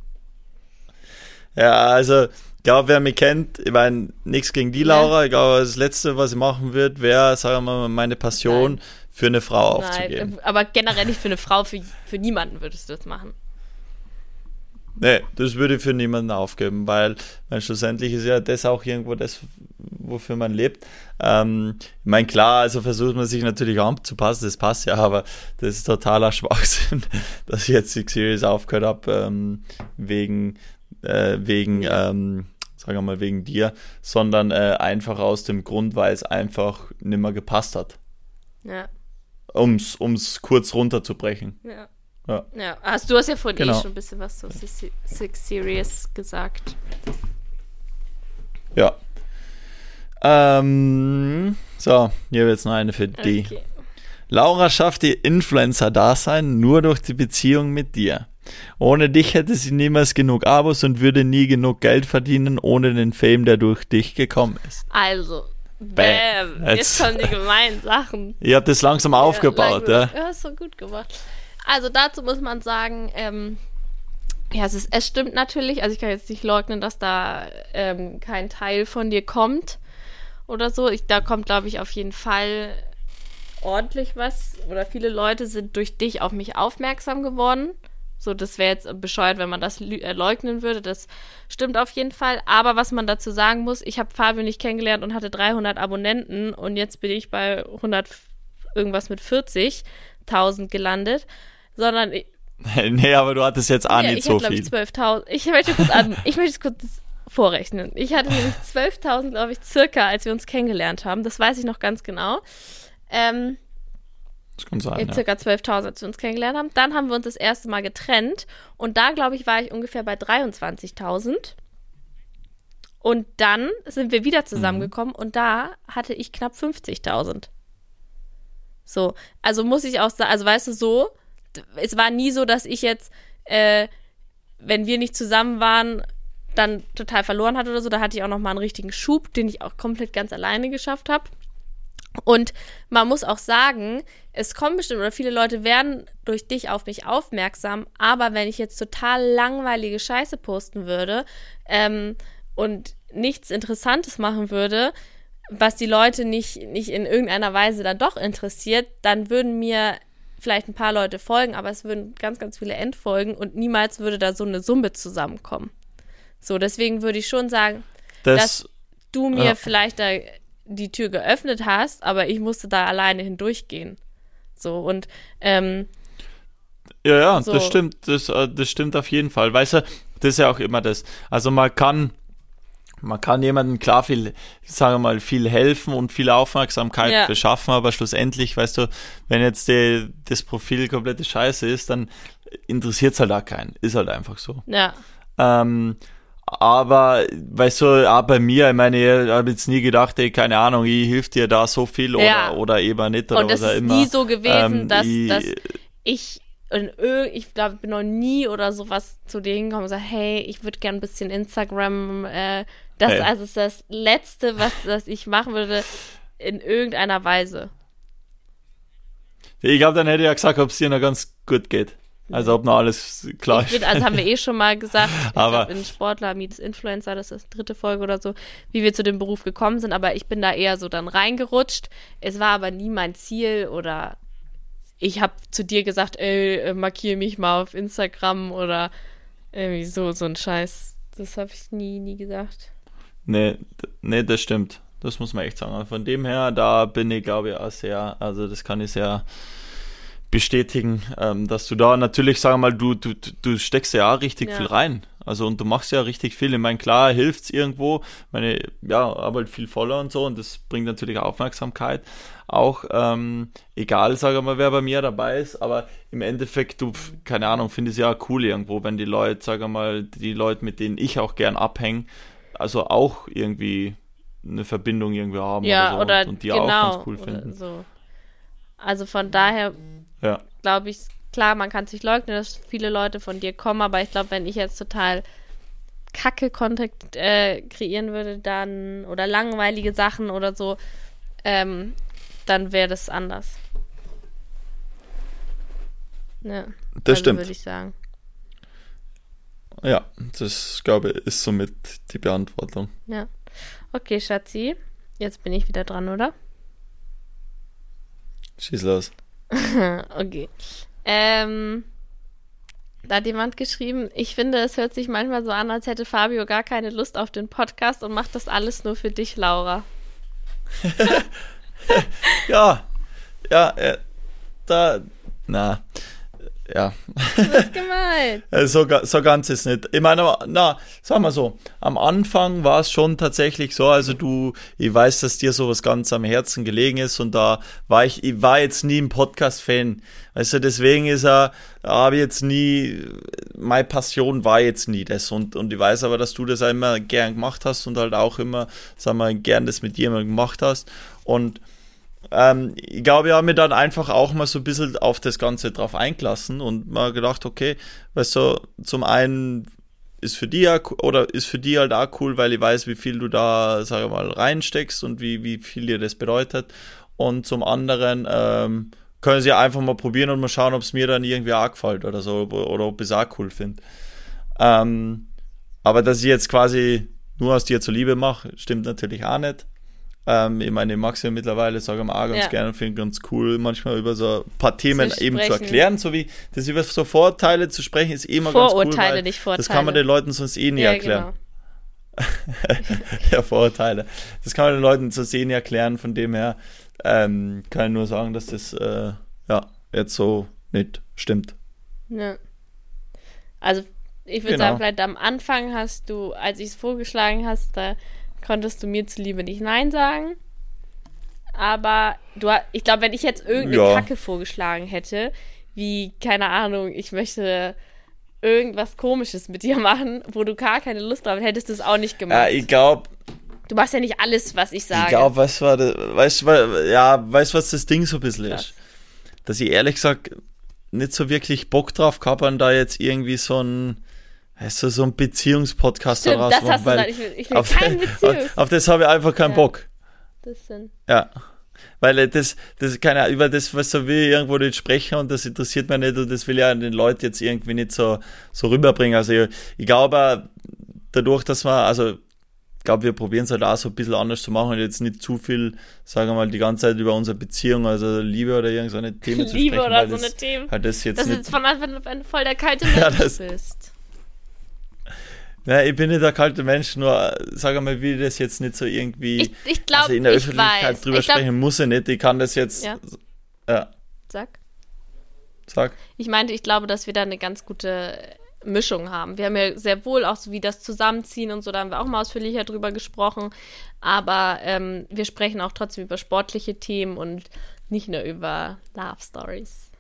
S1: Ja, also, ich glaube, wer mich kennt, ich meine, nichts gegen die Laura. Ich glaube, das Letzte, was ich machen würde, wäre, sagen wir mal, meine Passion
S2: Nein.
S1: für eine Frau aufzugeben.
S2: Nein, aber generell nicht für eine Frau, für, für niemanden würdest du das machen.
S1: Nee, das würde ich für niemanden aufgeben, weil, weil schlussendlich ist ja das auch irgendwo das, wofür man lebt. Ähm, ich meine, klar, also versucht man sich natürlich anzupassen, das passt ja, aber das ist totaler Schwachsinn, *laughs* dass ich jetzt die Series aufgehört habe, ähm, wegen, äh, wegen, ähm, sagen wir mal, wegen dir, sondern äh, einfach aus dem Grund, weil es einfach nicht mehr gepasst hat.
S2: Ja.
S1: Um's, um's kurz runterzubrechen.
S2: Ja.
S1: Ja.
S2: Ja, hast du hast ja vorhin
S1: Genau.
S2: eh schon ein bisschen was zu Six, Six Series gesagt.
S1: Ja. Ähm, so, hier wird jetzt noch eine für die.
S2: Okay.
S1: Laura schafft ihr Influencer-Dasein nur durch die Beziehung mit dir. Ohne dich hätte sie niemals genug Abos und würde nie genug Geld verdienen, ohne den Fame, der durch dich gekommen ist.
S2: Also, bam,
S1: Jetzt-
S2: jetzt kommen die gemeinen Sachen.
S1: Ihr habt das langsam aufgebaut,
S2: ja.
S1: ja?
S2: Ja, ist so gut gemacht. Also dazu muss man sagen, ähm, ja, es, ist, es stimmt natürlich, also ich kann jetzt nicht leugnen, dass da ähm, kein Teil von dir kommt oder so. Ich, da kommt, glaube ich, auf jeden Fall ordentlich was oder viele Leute sind durch dich auf mich aufmerksam geworden. So, das wäre jetzt bescheuert, wenn man das äh, leugnen würde. Das stimmt auf jeden Fall. Aber was man dazu sagen muss, ich habe Fabio nicht kennengelernt und hatte 300 Abonnenten und jetzt bin ich bei 100 f- irgendwas mit 40.000 gelandet. Sondern ich, *laughs*
S1: nee, aber du hattest jetzt auch
S2: ja,
S1: nicht
S2: ich
S1: so
S2: hatte, glaube
S1: viel.
S2: ich, 12.000. Ich möchte kurz, an, *laughs* ich möchte kurz vorrechnen. Ich hatte nämlich 12.000, glaube ich, circa, als wir uns kennengelernt haben. Das weiß ich noch ganz genau. Ähm,
S1: Das kann sein,
S2: in
S1: ja.
S2: circa 12.000, als wir uns kennengelernt haben. Dann haben wir uns das erste Mal getrennt. Und da, glaube ich, war ich ungefähr bei 23.000. Und dann sind wir wieder zusammengekommen und da hatte ich knapp 50.000. So, also muss ich auch sagen, also weißt du, so, es war nie so, dass ich jetzt, äh, wenn wir nicht zusammen waren, dann total verloren hatte oder so. Da hatte ich auch noch mal einen richtigen Schub, den ich auch komplett ganz alleine geschafft habe. Und man muss auch sagen, es kommen bestimmt oder viele Leute werden durch dich auf mich aufmerksam, aber wenn ich jetzt total langweilige Scheiße posten würde ähm, und nichts Interessantes machen würde, was die Leute nicht, nicht in irgendeiner Weise dann doch interessiert, dann würden mir vielleicht ein paar Leute folgen, aber es würden ganz, ganz viele entfolgen und niemals würde da so eine Summe zusammenkommen. So, deswegen würde ich schon sagen,
S1: Das,
S2: dass du mir
S1: Ja.
S2: vielleicht da die Tür geöffnet hast, aber ich musste da alleine hindurchgehen. So, und ähm,
S1: Ja, ja,
S2: So.
S1: das stimmt, das, äh, das stimmt auf jeden Fall. Weißt du, das ist ja auch immer das. Also man kann, man kann jemandem klar viel, sagen wir mal, viel helfen und viel Aufmerksamkeit
S2: Ja.
S1: beschaffen, aber schlussendlich, weißt du, wenn jetzt die, das Profil komplette Scheiße ist, dann interessiert es halt auch keinen. Ist halt einfach so.
S2: ja,
S1: Ähm, aber, weißt du, auch bei mir, ich meine, ich habe jetzt nie gedacht, ey, keine Ahnung, ich hilf dir da so viel oder,
S2: Ja.
S1: oder eben nicht oder
S2: und es
S1: was auch
S2: ist
S1: immer.
S2: nie so gewesen,
S1: Ähm,
S2: dass,
S1: ich-
S2: dass ich ir- ich glaube, ich bin noch nie oder sowas zu dir hingekommen und gesagt, hey, ich würde gern ein bisschen Instagram, äh, das
S1: Hey.
S2: also ist das Letzte, was, was ich machen würde, in irgendeiner Weise.
S1: Ich glaube, dann hätte ich ja gesagt, ob es dir noch ganz gut geht. Also ob noch alles klar ist.
S2: also haben wir eh schon mal gesagt, ich
S1: Aber-
S2: glaub, in Sportler meets Influencer, das ist die dritte Folge oder so, wie wir zu dem Beruf gekommen sind, aber ich bin da eher so dann reingerutscht. Es war aber nie mein Ziel oder ich habe zu dir gesagt, ey, äh, markiere mich mal auf Instagram oder irgendwie so, so ein Scheiß. Das habe ich nie, nie gesagt.
S1: Nee, nee, das stimmt. Das muss man echt sagen. Von dem her, da bin ich, glaube ich, auch sehr, also das kann ich sehr bestätigen, ähm, dass du da natürlich, sagen wir mal, du, du, du steckst ja auch richtig ja. viel rein. Also und du machst ja richtig viel. Ich meine, klar hilft es irgendwo. Meine, ja, arbeit viel voller und so und das bringt natürlich Aufmerksamkeit. Auch ähm, egal, sage mal, wer bei mir dabei ist, aber im Endeffekt, du, keine Ahnung, finde ich es ja cool irgendwo, wenn die Leute, sage mal, die Leute, mit denen ich auch gern abhänge, also auch irgendwie eine Verbindung irgendwie haben
S2: ja, oder, so oder
S1: und, und die genau, auch ganz cool finden.
S2: So. Also von daher
S1: ja.
S2: glaube ich, klar, man kann sich leugnen, dass viele Leute von dir kommen, aber ich glaube, wenn ich jetzt total kacke Content äh, kreieren würde, dann oder langweilige Sachen oder so, ähm, dann wäre das anders. Ja,
S1: das also stimmt.
S2: würde ich sagen.
S1: Ja, das glaube ich ist somit die Beantwortung.
S2: Ja. Okay, Schatzi, jetzt bin ich wieder dran, oder?
S1: Schieß los. *laughs*
S2: okay. Ähm, da hat jemand geschrieben, ich finde, es hört sich manchmal so an, als hätte Fabio gar keine Lust auf den Podcast und macht das alles nur für dich, Laura. *laughs*
S1: ja, ja, äh, da, na, ja.
S2: Das gemein. *laughs*
S1: so, so ganz ist nicht. Ich meine, na, sag mal so, am Anfang war es schon tatsächlich so, also du, ich weiß, dass dir sowas ganz am Herzen gelegen ist und da war ich, ich war jetzt nie ein Podcast-Fan. Also deswegen ist er, habe ich jetzt nie, meine Passion war jetzt nie das und, und ich weiß aber, dass du das auch immer gern gemacht hast und halt auch immer, sag mal, gern das mit jemandem gemacht hast und ähm, ich glaube, ich habe mir dann einfach auch mal so ein bisschen auf das Ganze drauf eingelassen und mal gedacht, okay, weißt du, zum einen ist für die ja, oder ist für die halt auch cool, weil ich weiß, wie viel du da, sag ich mal, reinsteckst und wie, wie viel dir das bedeutet. Und zum anderen ähm, können sie einfach mal probieren und mal schauen, ob es mir dann irgendwie auch gefällt oder so, oder ob ich es auch cool finde. Ähm, aber dass ich jetzt quasi nur aus dir zuliebe mache, stimmt natürlich auch nicht. Ähm, ich meine, Max ja mittlerweile, sage ich auch ganz ja. gerne, finde ganz cool, manchmal über so ein paar Themen zu eben zu erklären, so wie das über so Vorteile zu sprechen, ist eh immer ganz cool.
S2: Vorurteile, nicht Vorteile.
S1: Das kann man den Leuten sonst eh nie ja, erklären. Genau. *laughs* ja, Vorurteile. Das kann man den Leuten sonst eh nie erklären, von dem her ähm, kann ich nur sagen, dass das äh, ja jetzt so nicht stimmt.
S2: Ja. Also ich würde genau. sagen, vielleicht am Anfang hast du, als ich es vorgeschlagen hast, da konntest du mir zuliebe nicht Nein sagen. Aber du, ich glaube, wenn ich jetzt irgendeine ja. Kacke vorgeschlagen hätte, wie, keine Ahnung, ich möchte irgendwas Komisches mit dir machen, wo du gar keine Lust drauf hättest, du es auch nicht gemacht.
S1: Ja, ich glaube.
S2: Du machst ja nicht alles, was ich sage. Ich
S1: glaube, was war das, weißt du, ja, weißt was das Ding so ein bisschen was? ist? Dass ich ehrlich gesagt nicht so wirklich Bock drauf habe, da jetzt irgendwie so ein, Weißt du, so ein Beziehungspodcast
S2: Stimmt, daraus das machen, hast du gesagt, ich will, auf, *laughs*
S1: auf, auf das habe ich einfach keinen
S2: ja,
S1: Bock.
S2: Das sind.
S1: Ja. Weil das, das keine über das, was so will, irgendwo nicht sprechen und das interessiert mich nicht und das will ja den Leuten jetzt irgendwie nicht so, so rüberbringen. Also ich, ich glaube, dadurch, dass man, also ich glaube, wir probieren es halt auch so ein bisschen anders zu machen und jetzt nicht zu viel, sagen wir mal, die ganze Zeit über unsere Beziehung, also Liebe oder irgendeine Themen zu
S2: Liebe
S1: sprechen.
S2: Liebe oder so eine Themen.
S1: Halt das jetzt
S2: das
S1: nicht,
S2: ist von Anfang an voll der kalte Mensch *laughs* ja, das, bist.
S1: Ja, ich bin nicht der kalte Mensch, nur sag mal, wie das jetzt nicht so irgendwie
S2: ich, ich glaub,
S1: also in der Öffentlichkeit weiß. drüber glaub, sprechen muss ich nicht. Ich kann das jetzt.
S2: Ja.
S1: ja.
S2: Sag.
S1: Sag.
S2: Ich meinte, ich glaube, dass wir da eine ganz gute Mischung haben. Wir haben ja sehr wohl auch so wie das Zusammenziehen und so, da haben wir auch mal ausführlicher drüber gesprochen. Aber ähm, wir sprechen auch trotzdem über sportliche Themen und nicht nur über Love Stories.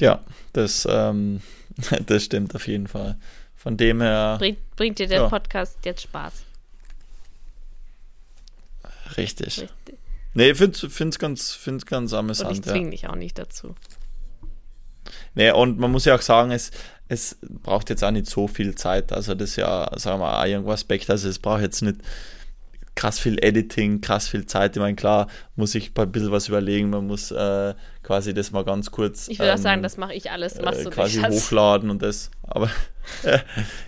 S1: Ja, das ähm, *laughs* das stimmt auf jeden Fall. Von dem her.
S2: Bringt, bringt dir der ja. Podcast jetzt Spaß?
S1: Richtig. Richtig. Nee, ich finde es ganz, find's ganz amüsant. Und
S2: ich zwinge ja. dich auch nicht dazu.
S1: Nee, und man muss ja auch sagen, es, es braucht jetzt auch nicht so viel Zeit. Also das ist ja, sagen wir mal, irgendwo Aspekt. Also es braucht jetzt nicht krass viel Editing, krass viel Zeit. Ich meine, klar, muss ich ein bisschen was überlegen. Man muss äh, quasi das mal ganz kurz.
S2: Ich würde ähm, auch sagen, das mache ich alles. Machst
S1: äh,
S2: du
S1: quasi hochladen und das. Aber *laughs* äh,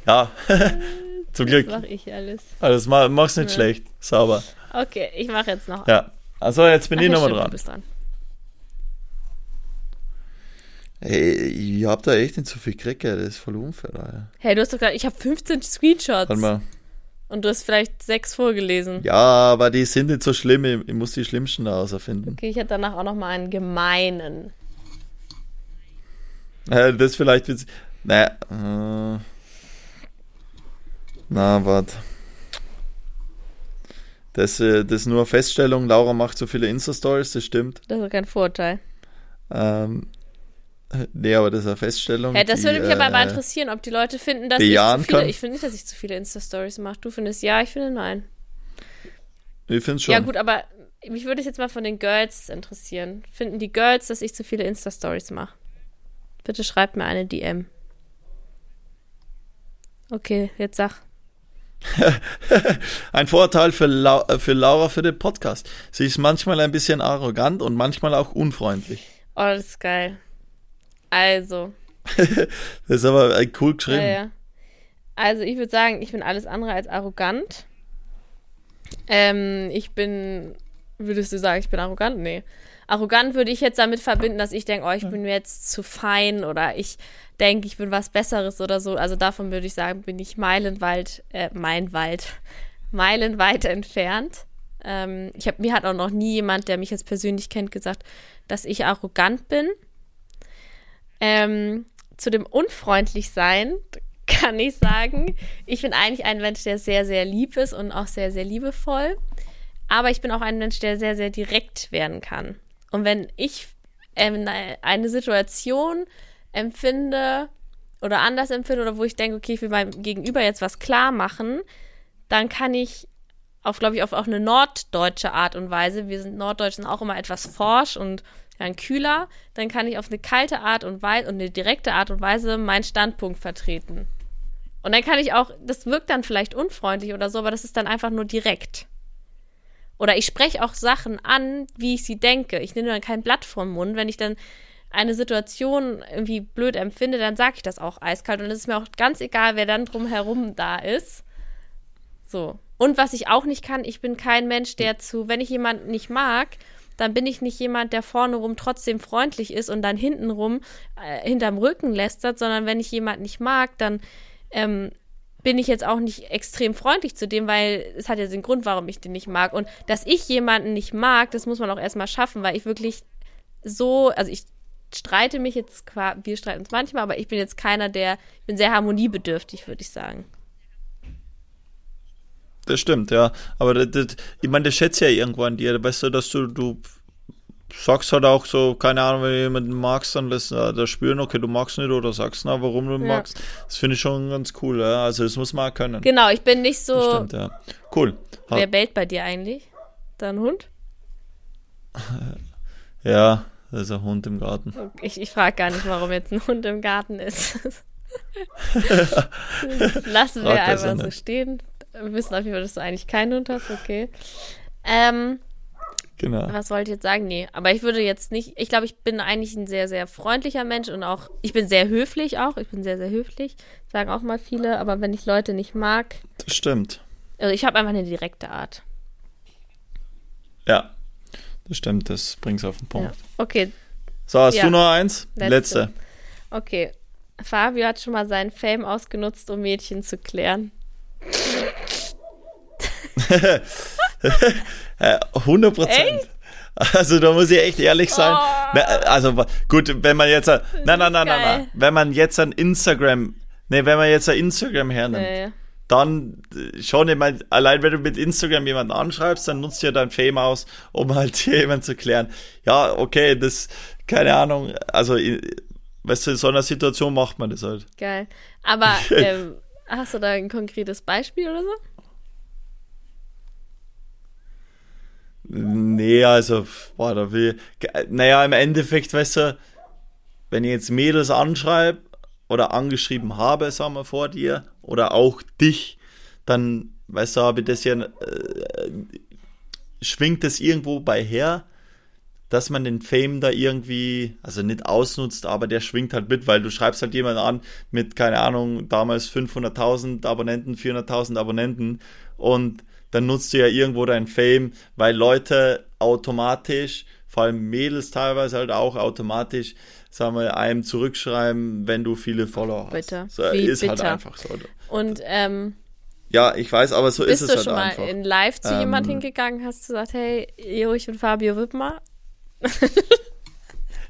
S1: ja, *laughs* zum Glück.
S2: Das mache ich alles.
S1: Also das mach's nicht ja. schlecht. Sauber.
S2: Okay, ich mache jetzt noch.
S1: Ja. Also jetzt bin Ach, ich nochmal dran.
S2: dran.
S1: Ey, ich hab da echt nicht so viel gekriegt, das ist voll unfair. Alter.
S2: Hey, du hast doch gesagt, ich habe 15 Screenshots.
S1: Warte mal.
S2: Und du hast vielleicht sechs vorgelesen.
S1: Ja, aber die sind nicht so schlimm. Ich, ich muss die schlimmsten da auserfinden.
S2: Okay, ich hätte danach auch noch mal einen gemeinen.
S1: Äh, das vielleicht witzig. Naja. Äh, na, warte. Das, äh, das ist nur Feststellung. Laura macht so viele Insta-Stories, das stimmt.
S2: Das ist kein Vorteil.
S1: Ähm, nee, aber das ist eine Feststellung.
S2: Ja, das
S1: die,
S2: würde mich aber
S1: äh,
S2: mal interessieren, ob die Leute finden, dass ich zu viele.
S1: kann.
S2: Ich finde nicht, dass ich zu viele Insta-Stories mache. Du findest ja, ich finde nein.
S1: Ich finde schon.
S2: Ja, gut, aber mich würde es jetzt mal von den Girls interessieren. Finden die Girls, dass ich zu viele Insta-Stories mache? Bitte schreibt mir eine DM. Okay, jetzt sag. *laughs*
S1: Ein Vorteil für, Lau äh, für Laura für den Podcast. Sie ist manchmal ein bisschen arrogant und manchmal auch unfreundlich.
S2: Oh, das ist geil. Also, *laughs*
S1: Das ist aber äh, cool
S2: ja,
S1: geschrieben.
S2: ja. Also, ich würde sagen, ich bin alles andere als arrogant. Ähm, ich bin, würdest du sagen, ich bin arrogant? Nee. Arrogant würde ich jetzt damit verbinden, dass ich denke, oh, ich bin mir jetzt zu fein oder ich denke, ich bin was Besseres oder so. Also davon würde ich sagen, bin ich meilenweit, äh, meilenweit, *laughs* meilenweit entfernt. Ähm, ich hab, mir hat auch noch nie jemand, der mich jetzt persönlich kennt, gesagt, dass ich arrogant bin. Ähm, zu dem unfreundlich sein *laughs* kann ich sagen, ich bin eigentlich ein Mensch, der sehr, sehr lieb ist und auch sehr, sehr liebevoll. Aber ich bin auch ein Mensch, der sehr, sehr direkt werden kann. Und wenn ich ähm, eine Situation empfinde oder anders empfinde oder wo ich denke, okay, ich will meinem Gegenüber jetzt was klar machen, dann kann ich auf, glaube ich, auf auch eine norddeutsche Art und Weise, wir sind Norddeutschen auch immer etwas forsch und dann kühler, dann kann ich auf eine kalte Art und Weise und eine direkte Art und Weise meinen Standpunkt vertreten. Und dann kann ich auch, das wirkt dann vielleicht unfreundlich oder so, aber das ist dann einfach nur direkt. Oder ich spreche auch Sachen an, wie ich sie denke. Ich nehme dann kein Blatt vom Mund. Wenn ich dann eine Situation irgendwie blöd empfinde, dann sage ich das auch eiskalt. Und es ist mir auch ganz egal, wer dann drumherum da ist. So. Und was ich auch nicht kann, ich bin kein Mensch, der zu, wenn ich jemanden nicht mag, dann bin ich nicht jemand, der vorne rum trotzdem freundlich ist und dann hintenrum äh, hinterm Rücken lästert, sondern wenn ich jemanden nicht mag, dann ähm, bin ich jetzt auch nicht extrem freundlich zu dem, weil es hat ja den Grund, warum ich den nicht mag. Und dass ich jemanden nicht mag, das muss man auch erstmal schaffen, weil ich wirklich so, also ich streite mich jetzt, wir streiten uns manchmal, aber ich bin jetzt keiner, der, ich bin sehr harmoniebedürftig, würde ich sagen.
S1: Das stimmt, ja. Aber das, das, ich meine, das schätzt ja irgendwo an dir. Weißt du, dass du, du sagst halt auch so, keine Ahnung, wenn du jemanden magst, dann lässt er da spüren, okay, du magst nicht oder sagst, na, warum du
S2: Ja.
S1: magst. Das finde ich schon ganz cool, ja. Also, das muss man auch können.
S2: Genau, ich bin nicht
S1: Das
S2: so.
S1: stimmt, ja. Cool. Ha-
S2: Wer bellt bei dir eigentlich? Dein Hund? *laughs*
S1: Ja, da ist ein Hund im Garten.
S2: Ich, ich frage gar nicht, warum jetzt ein Hund im Garten ist. *laughs* *laughs* Das lassen wir
S1: das
S2: einfach so
S1: nicht.
S2: stehen. Wir wissen auf jeden Fall, dass du eigentlich keinen Hund hast, okay. Ähm,
S1: Genau.
S2: was wollte ich jetzt sagen? Nee, aber ich würde jetzt nicht, ich glaube, ich bin eigentlich ein sehr, sehr freundlicher Mensch und auch, ich bin sehr höflich auch, ich bin sehr, sehr höflich, sagen auch mal viele, aber wenn ich Leute nicht mag,
S1: Das stimmt.
S2: also ich habe einfach eine direkte Art.
S1: Ja. Das stimmt, das bringt's auf den Punkt.
S2: Ja. Okay,
S1: So, hast
S2: Ja.
S1: du noch eins?
S2: Letzte.
S1: Letzte.
S2: okay. Fabio hat schon mal seinen Fame ausgenutzt, um Mädchen zu klären. *laughs*
S1: Äh, 100 Prozent. Also da muss ich echt ehrlich sein.
S2: Oh.
S1: Also gut, wenn man jetzt, ein- nein, nein, nein, nein, nein, wenn man jetzt ein Instagram, ne, wenn man jetzt ein Instagram hernimmt,
S2: Äh,
S1: dann äh, schon, ich mein, allein wenn du mit Instagram jemanden anschreibst, dann nutzt du ja dein Fame aus, um halt *laughs* jemanden zu klären. Ja, okay, das, keine Ahnung, also, weißt du, in so einer Situation macht man das halt.
S2: geil. Aber *laughs* ähm, hast du da ein konkretes Beispiel oder so?
S1: Nee, also, boah, da will, naja, im Endeffekt, weißt du, wenn ich jetzt Mädels anschreibe oder angeschrieben habe, sagen wir vor dir, oder auch dich, dann, weißt du, habe ich das ja, äh, schwingt das irgendwo bei her, dass man den Fame da irgendwie, also nicht ausnutzt, aber der schwingt halt mit, weil du schreibst halt jemanden an mit, keine Ahnung, damals 500.000 Abonnenten, 400.000 Abonnenten und dann nutzt du ja irgendwo dein Fame, weil Leute automatisch, vor allem Mädels teilweise halt auch automatisch, sagen wir, einem zurückschreiben, wenn du viele Follower hast.
S2: Bitte.
S1: So,
S2: Wie
S1: ist halt
S2: bitter.
S1: einfach so.
S2: Und ähm,
S1: Ja, ich weiß, aber so
S2: bist
S1: ist
S2: du
S1: es halt
S2: schon mal
S1: einfach.
S2: in live zu
S1: Ähm,
S2: jemand hingegangen, hast gesagt, hey, jo, ich bin Fabio Wittmer? *laughs*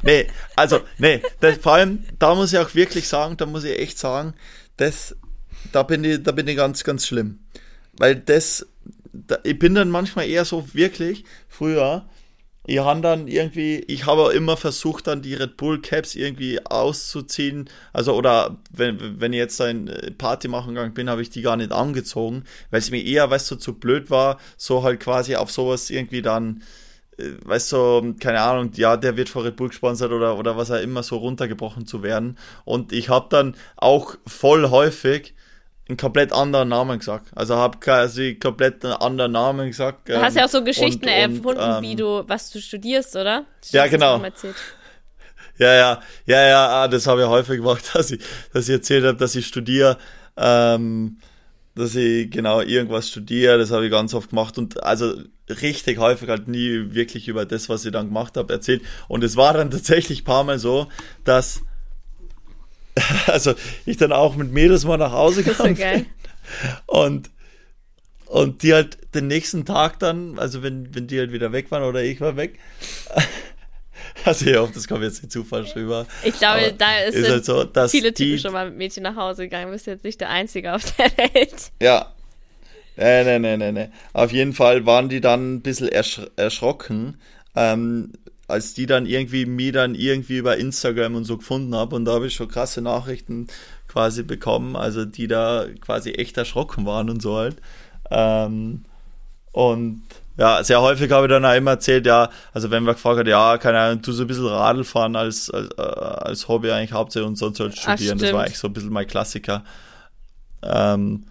S1: Nee, also, nee, das, vor allem, da muss ich auch wirklich sagen, da muss ich echt sagen, das, da bin ich, da bin ich ganz, ganz schlimm. Weil das, da, ich bin dann manchmal eher so wirklich, früher, ich habe dann irgendwie, ich habe auch immer versucht, dann die Red Bull Caps irgendwie auszuziehen. Also, oder wenn, wenn ich jetzt ein Party machen gegangen bin, habe ich die gar nicht angezogen, weil es mir eher, weißt du, zu blöd war, so halt quasi auf sowas irgendwie dann, äh, weißt du, keine Ahnung, ja, der wird von Red Bull gesponsert oder, oder was auch immer, so runtergebrochen zu werden. Und ich habe dann auch voll häufig einen komplett anderen Namen gesagt. Also habe quasi komplett einen anderen Namen gesagt.
S2: Du hast ja auch so Geschichten
S1: und,
S2: erfunden,
S1: ähm,
S2: wie du, was du studierst, oder? Du
S1: Ja, genau. *laughs* Ja, ja, ja, ja, ah, das habe ich häufig gemacht, *laughs* dass ich, dass ich erzählt habe, dass ich studiere, ähm, dass ich genau irgendwas studiere, das habe ich ganz oft gemacht und also richtig häufig halt nie wirklich über das, was ich dann gemacht habe, erzählt. Und es war dann *laughs* tatsächlich ein paar Mal so, dass *laughs* also ich dann auch mit Mädels mal nach Hause
S2: so
S1: gegangen bin und und die halt den nächsten Tag dann, also wenn, wenn die halt wieder weg waren oder ich war weg, *laughs* also ich hoffe, das kommt jetzt nicht zu falsch rüber.
S2: Ich glaube, da ist,
S1: ist halt so, dass
S2: viele Typen schon mal mit Mädchen nach Hause gegangen. Du bist jetzt nicht der Einzige auf der *laughs* Welt.
S1: Ja. Nee, nee, nee, nee, nee. Auf jeden Fall waren die dann ein bisschen ersch erschrocken, ähm, als die dann irgendwie mir dann irgendwie über Instagram und so gefunden haben und da habe ich schon krasse Nachrichten quasi bekommen, also die da quasi echt erschrocken waren und so halt. Ähm, und ja, sehr häufig habe ich dann auch immer erzählt, ja, also wenn man gefragt hat, ja, keine Ahnung, tu so ein bisschen Radl fahren als, als, äh, als Hobby eigentlich hauptsächlich und sonst halt studieren. das war eigentlich so ein bisschen mein Klassiker. Ähm,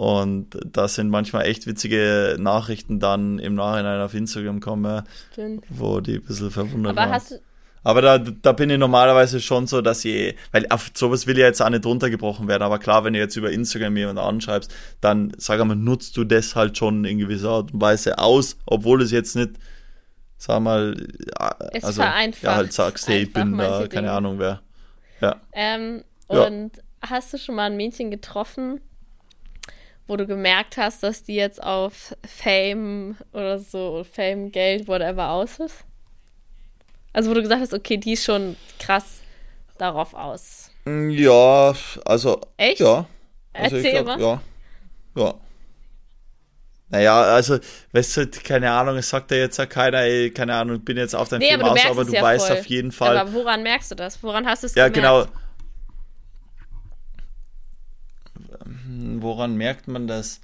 S1: und da sind manchmal echt witzige Nachrichten dann im Nachhinein auf Instagram kommen,
S2: Stimmt.
S1: wo die ein bisschen verwundert
S2: Aber
S1: waren.
S2: hast du,
S1: Aber da, da bin ich normalerweise schon so, dass ich, weil auf sowas will ja jetzt auch nicht runtergebrochen werden, aber klar, wenn du jetzt über Instagram jemanden anschreibst, dann sag mal, nutzt du das halt schon in gewisser Art und Weise aus, obwohl es jetzt nicht, sag mal, äh,
S2: Es
S1: also, ja, halt sagst, hey, ich bin da, keine
S2: Dinge.
S1: Ahnung wer. Ja.
S2: ähm,
S1: Ja.
S2: und hast du schon mal ein Mädchen getroffen, wo du gemerkt hast, dass die jetzt auf Fame oder so, Fame, Geld, whatever aus ist? Also wo du gesagt hast, okay, die ist schon krass darauf aus.
S1: Ja, also,
S2: Echt?
S1: ja. Also
S2: Erzähl
S1: glaub,
S2: mal.
S1: Ja. Ja. Naja, also, weißt du, keine Ahnung, es sagt ja jetzt ja keiner, ey, keine Ahnung, ich bin jetzt auf dein
S2: Nee,
S1: Film
S2: aber du
S1: aus, aber du
S2: ja
S1: weißt
S2: voll.
S1: auf jeden Fall.
S2: Aber woran merkst du das? Woran hast du es
S1: ja,
S2: gemerkt?
S1: genau. Woran merkt man das?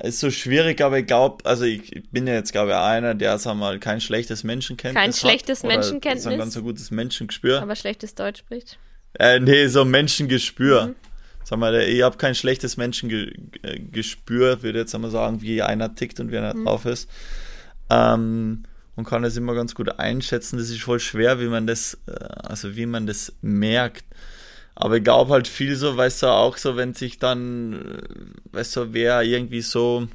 S1: Ist so schwierig, aber ich glaube, also ich, bin ja jetzt, glaube ich, einer, der, sagen wir mal, kein schlechtes Menschenkenntnis
S2: Kein
S1: hat.
S2: schlechtes
S1: oder
S2: Menschenkenntnis?
S1: Ein ganz so gutes Menschengespür.
S2: Aber schlechtes Deutsch spricht.
S1: Äh, nee, so Menschengespür.
S2: Mhm.
S1: Sag mal, ich habe kein schlechtes Menschengespür, würde jetzt einmal sagen, wie einer tickt und wie einer
S2: Mhm.
S1: drauf ist. Ähm, und kann das immer ganz gut einschätzen. Das ist voll schwer, wie man das, äh, also wie man das merkt. Aber ich glaube halt viel so, weißt du, auch so, wenn sich dann, äh, weißt du, wer irgendwie so,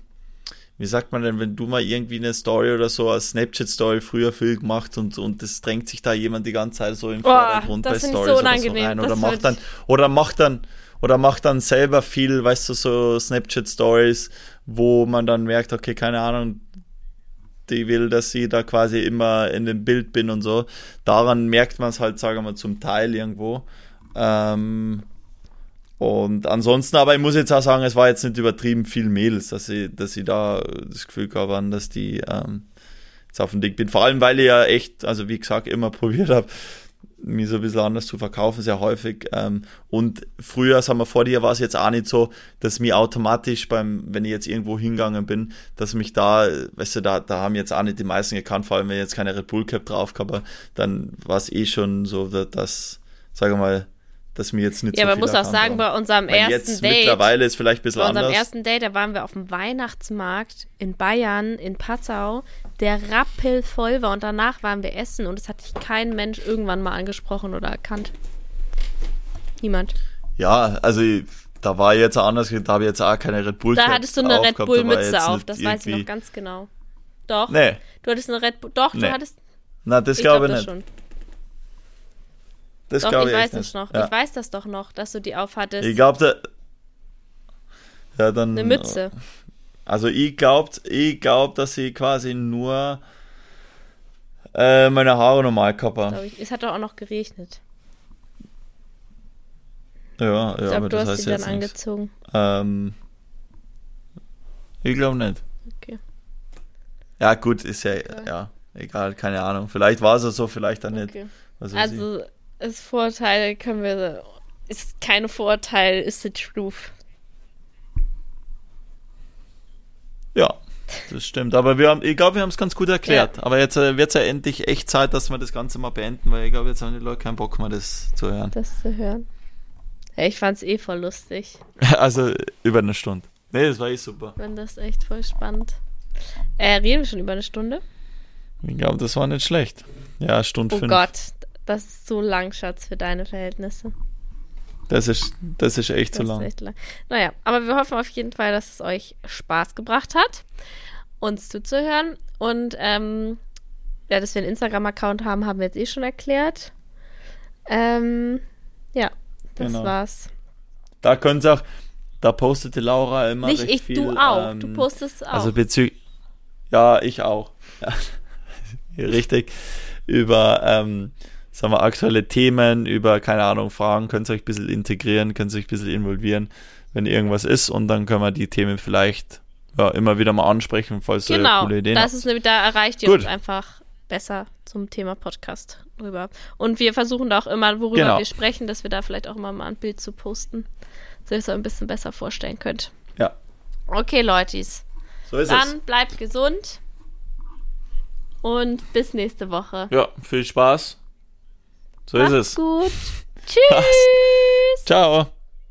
S1: wie sagt man denn, wenn du mal irgendwie eine Story oder so, als Snapchat-Story früher viel gemacht und, und das drängt sich da jemand die ganze Zeit so im
S2: Boah,
S1: Vordergrund
S2: das
S1: bei Stories
S2: so
S1: oder so rein
S2: Das
S1: oder
S2: würd
S1: macht dann, oder macht dann, oder macht dann selber viel, weißt du, so Snapchat-Stories, wo man dann merkt, okay, keine Ahnung, die will, dass sie da quasi immer in dem Bild bin und so. Daran merkt man es halt, sagen wir mal, zum Teil irgendwo. Ähm, und ansonsten, aber ich muss jetzt auch sagen, es war jetzt nicht übertrieben viel Mädels, dass ich, dass ich da das Gefühl gehabt habe, dass die ähm, jetzt auf dem Dick bin. Vor allem, weil ich ja echt, also wie gesagt, immer *laughs* probiert habe, mich so ein bisschen anders zu verkaufen, sehr häufig. Ähm, und früher, sagen wir vor dir, war es jetzt auch nicht so, dass mir automatisch beim, wenn ich jetzt irgendwo hingegangen bin, dass mich da, weißt du, da, da haben jetzt auch nicht die meisten gekannt, vor allem wenn ich jetzt keine Red Bull Cap drauf habe, dann war es eh schon so, dass, sage mal, dass mir jetzt nicht
S2: Ja,
S1: so viel
S2: man muss auch sagen,
S1: haben.
S2: bei unserem
S1: Weil
S2: ersten
S1: jetzt
S2: Date,
S1: mittlerweile ist vielleicht ein bisschen
S2: bei unserem
S1: anders.
S2: ersten Date, da waren wir auf dem Weihnachtsmarkt in Bayern, in Passau, der rappelvoll war und danach waren wir essen und es hat dich kein Mensch irgendwann mal angesprochen oder erkannt. Niemand.
S1: Ja, also da war jetzt auch anders, da habe ich jetzt auch keine Red Bull
S2: Da hattest du eine Red Bull Mütze auf, das weiß ich noch ganz genau. Doch.
S1: Nee,
S2: Du hattest eine Red Bull, doch,
S1: Nee.
S2: du hattest,
S1: na, das
S2: ich
S1: glaube
S2: glaube
S1: ich nicht.
S2: schon.
S1: Das
S2: Doch,
S1: glaube
S2: ich
S1: ich,
S2: weiß es
S1: nicht.
S2: noch.
S1: Ja.
S2: Ich weiß das doch noch, dass du die aufhattest.
S1: Ich glaube, ja, dann.
S2: Eine Mütze.
S1: Also ich glaubt, ich glaub, dass ich quasi nur äh, meine Haare normal
S2: glaub ich. Es hat doch auch noch geregnet.
S1: Ja, ja,
S2: Ich glaube,
S1: aber
S2: du
S1: das
S2: hast
S1: heißt
S2: sie dann
S1: jetzt nichts.
S2: angezogen.
S1: Ähm, ich glaube nicht.
S2: Okay.
S1: Ja, gut, ist ja, ja, egal, keine Ahnung. Vielleicht war es so, vielleicht dann nicht.
S2: okay.
S1: Was weiß ich.
S2: Also, das Vorurteil können wir. Ist keine Vorurteil, ist the truth.
S1: Ja, das stimmt. Aber wir haben, ich glaube, wir haben es ganz gut erklärt. Aber jetzt äh, wird es ja endlich echt Zeit, dass wir das Ganze mal beenden, weil ich glaube, jetzt haben die Leute keinen Bock mehr, das zu hören.
S2: Das zu hören. Ja, ich fand's eh voll lustig. *laughs*
S1: Also über eine Stunde. Nee, das war eh super.
S2: Ich fand das echt voll spannend. Äh, reden wir schon über eine Stunde?
S1: Ich glaube, das war nicht schlecht. Ja, Stunde
S2: Oh
S1: fünf.
S2: Gott, das ist so lang, Schatz, für deine Verhältnisse.
S1: Das ist, das ist echt
S2: Das
S1: zu
S2: ist
S1: lang.
S2: echt lang. Naja, aber wir hoffen auf jeden Fall, dass es euch Spaß gebracht hat, uns zuzuhören. Und ähm, ja, dass wir einen Instagram-Account haben, haben wir jetzt eh schon erklärt. Ähm, ja, das
S1: Genau.
S2: war's.
S1: Da könnt ihr auch, da postet die Laura immer
S2: Nicht ich,
S1: viel.
S2: du auch.
S1: ähm,
S2: du postest auch.
S1: Also bezüglich. Ja, ich auch. *laughs* Ja. Richtig. Über, ähm, sagen wir, aktuelle Themen, über, keine Ahnung, Fragen, könnt ihr euch ein bisschen integrieren, könnt ihr euch ein bisschen involvieren, wenn irgendwas ist und dann können wir die Themen vielleicht ja, immer wieder mal ansprechen, falls ihr
S2: genau,
S1: coole Ideen
S2: das
S1: habt.
S2: ist nämlich, da erreicht ihr
S1: Gut.
S2: uns einfach besser zum Thema Podcast rüber. Und wir versuchen da auch immer, worüber
S1: Genau.
S2: wir sprechen, dass wir da vielleicht auch immer mal ein Bild zu posten, so ihr es euch ein bisschen besser vorstellen könnt.
S1: Ja,
S2: Okay, Leutis.
S1: so ist
S2: Dann bleibt gesund und bis nächste Woche.
S1: es. Ja, viel Spaß. So
S2: Macht's
S1: ist es.
S2: gut. *laughs* Tschüss.
S1: Ciao.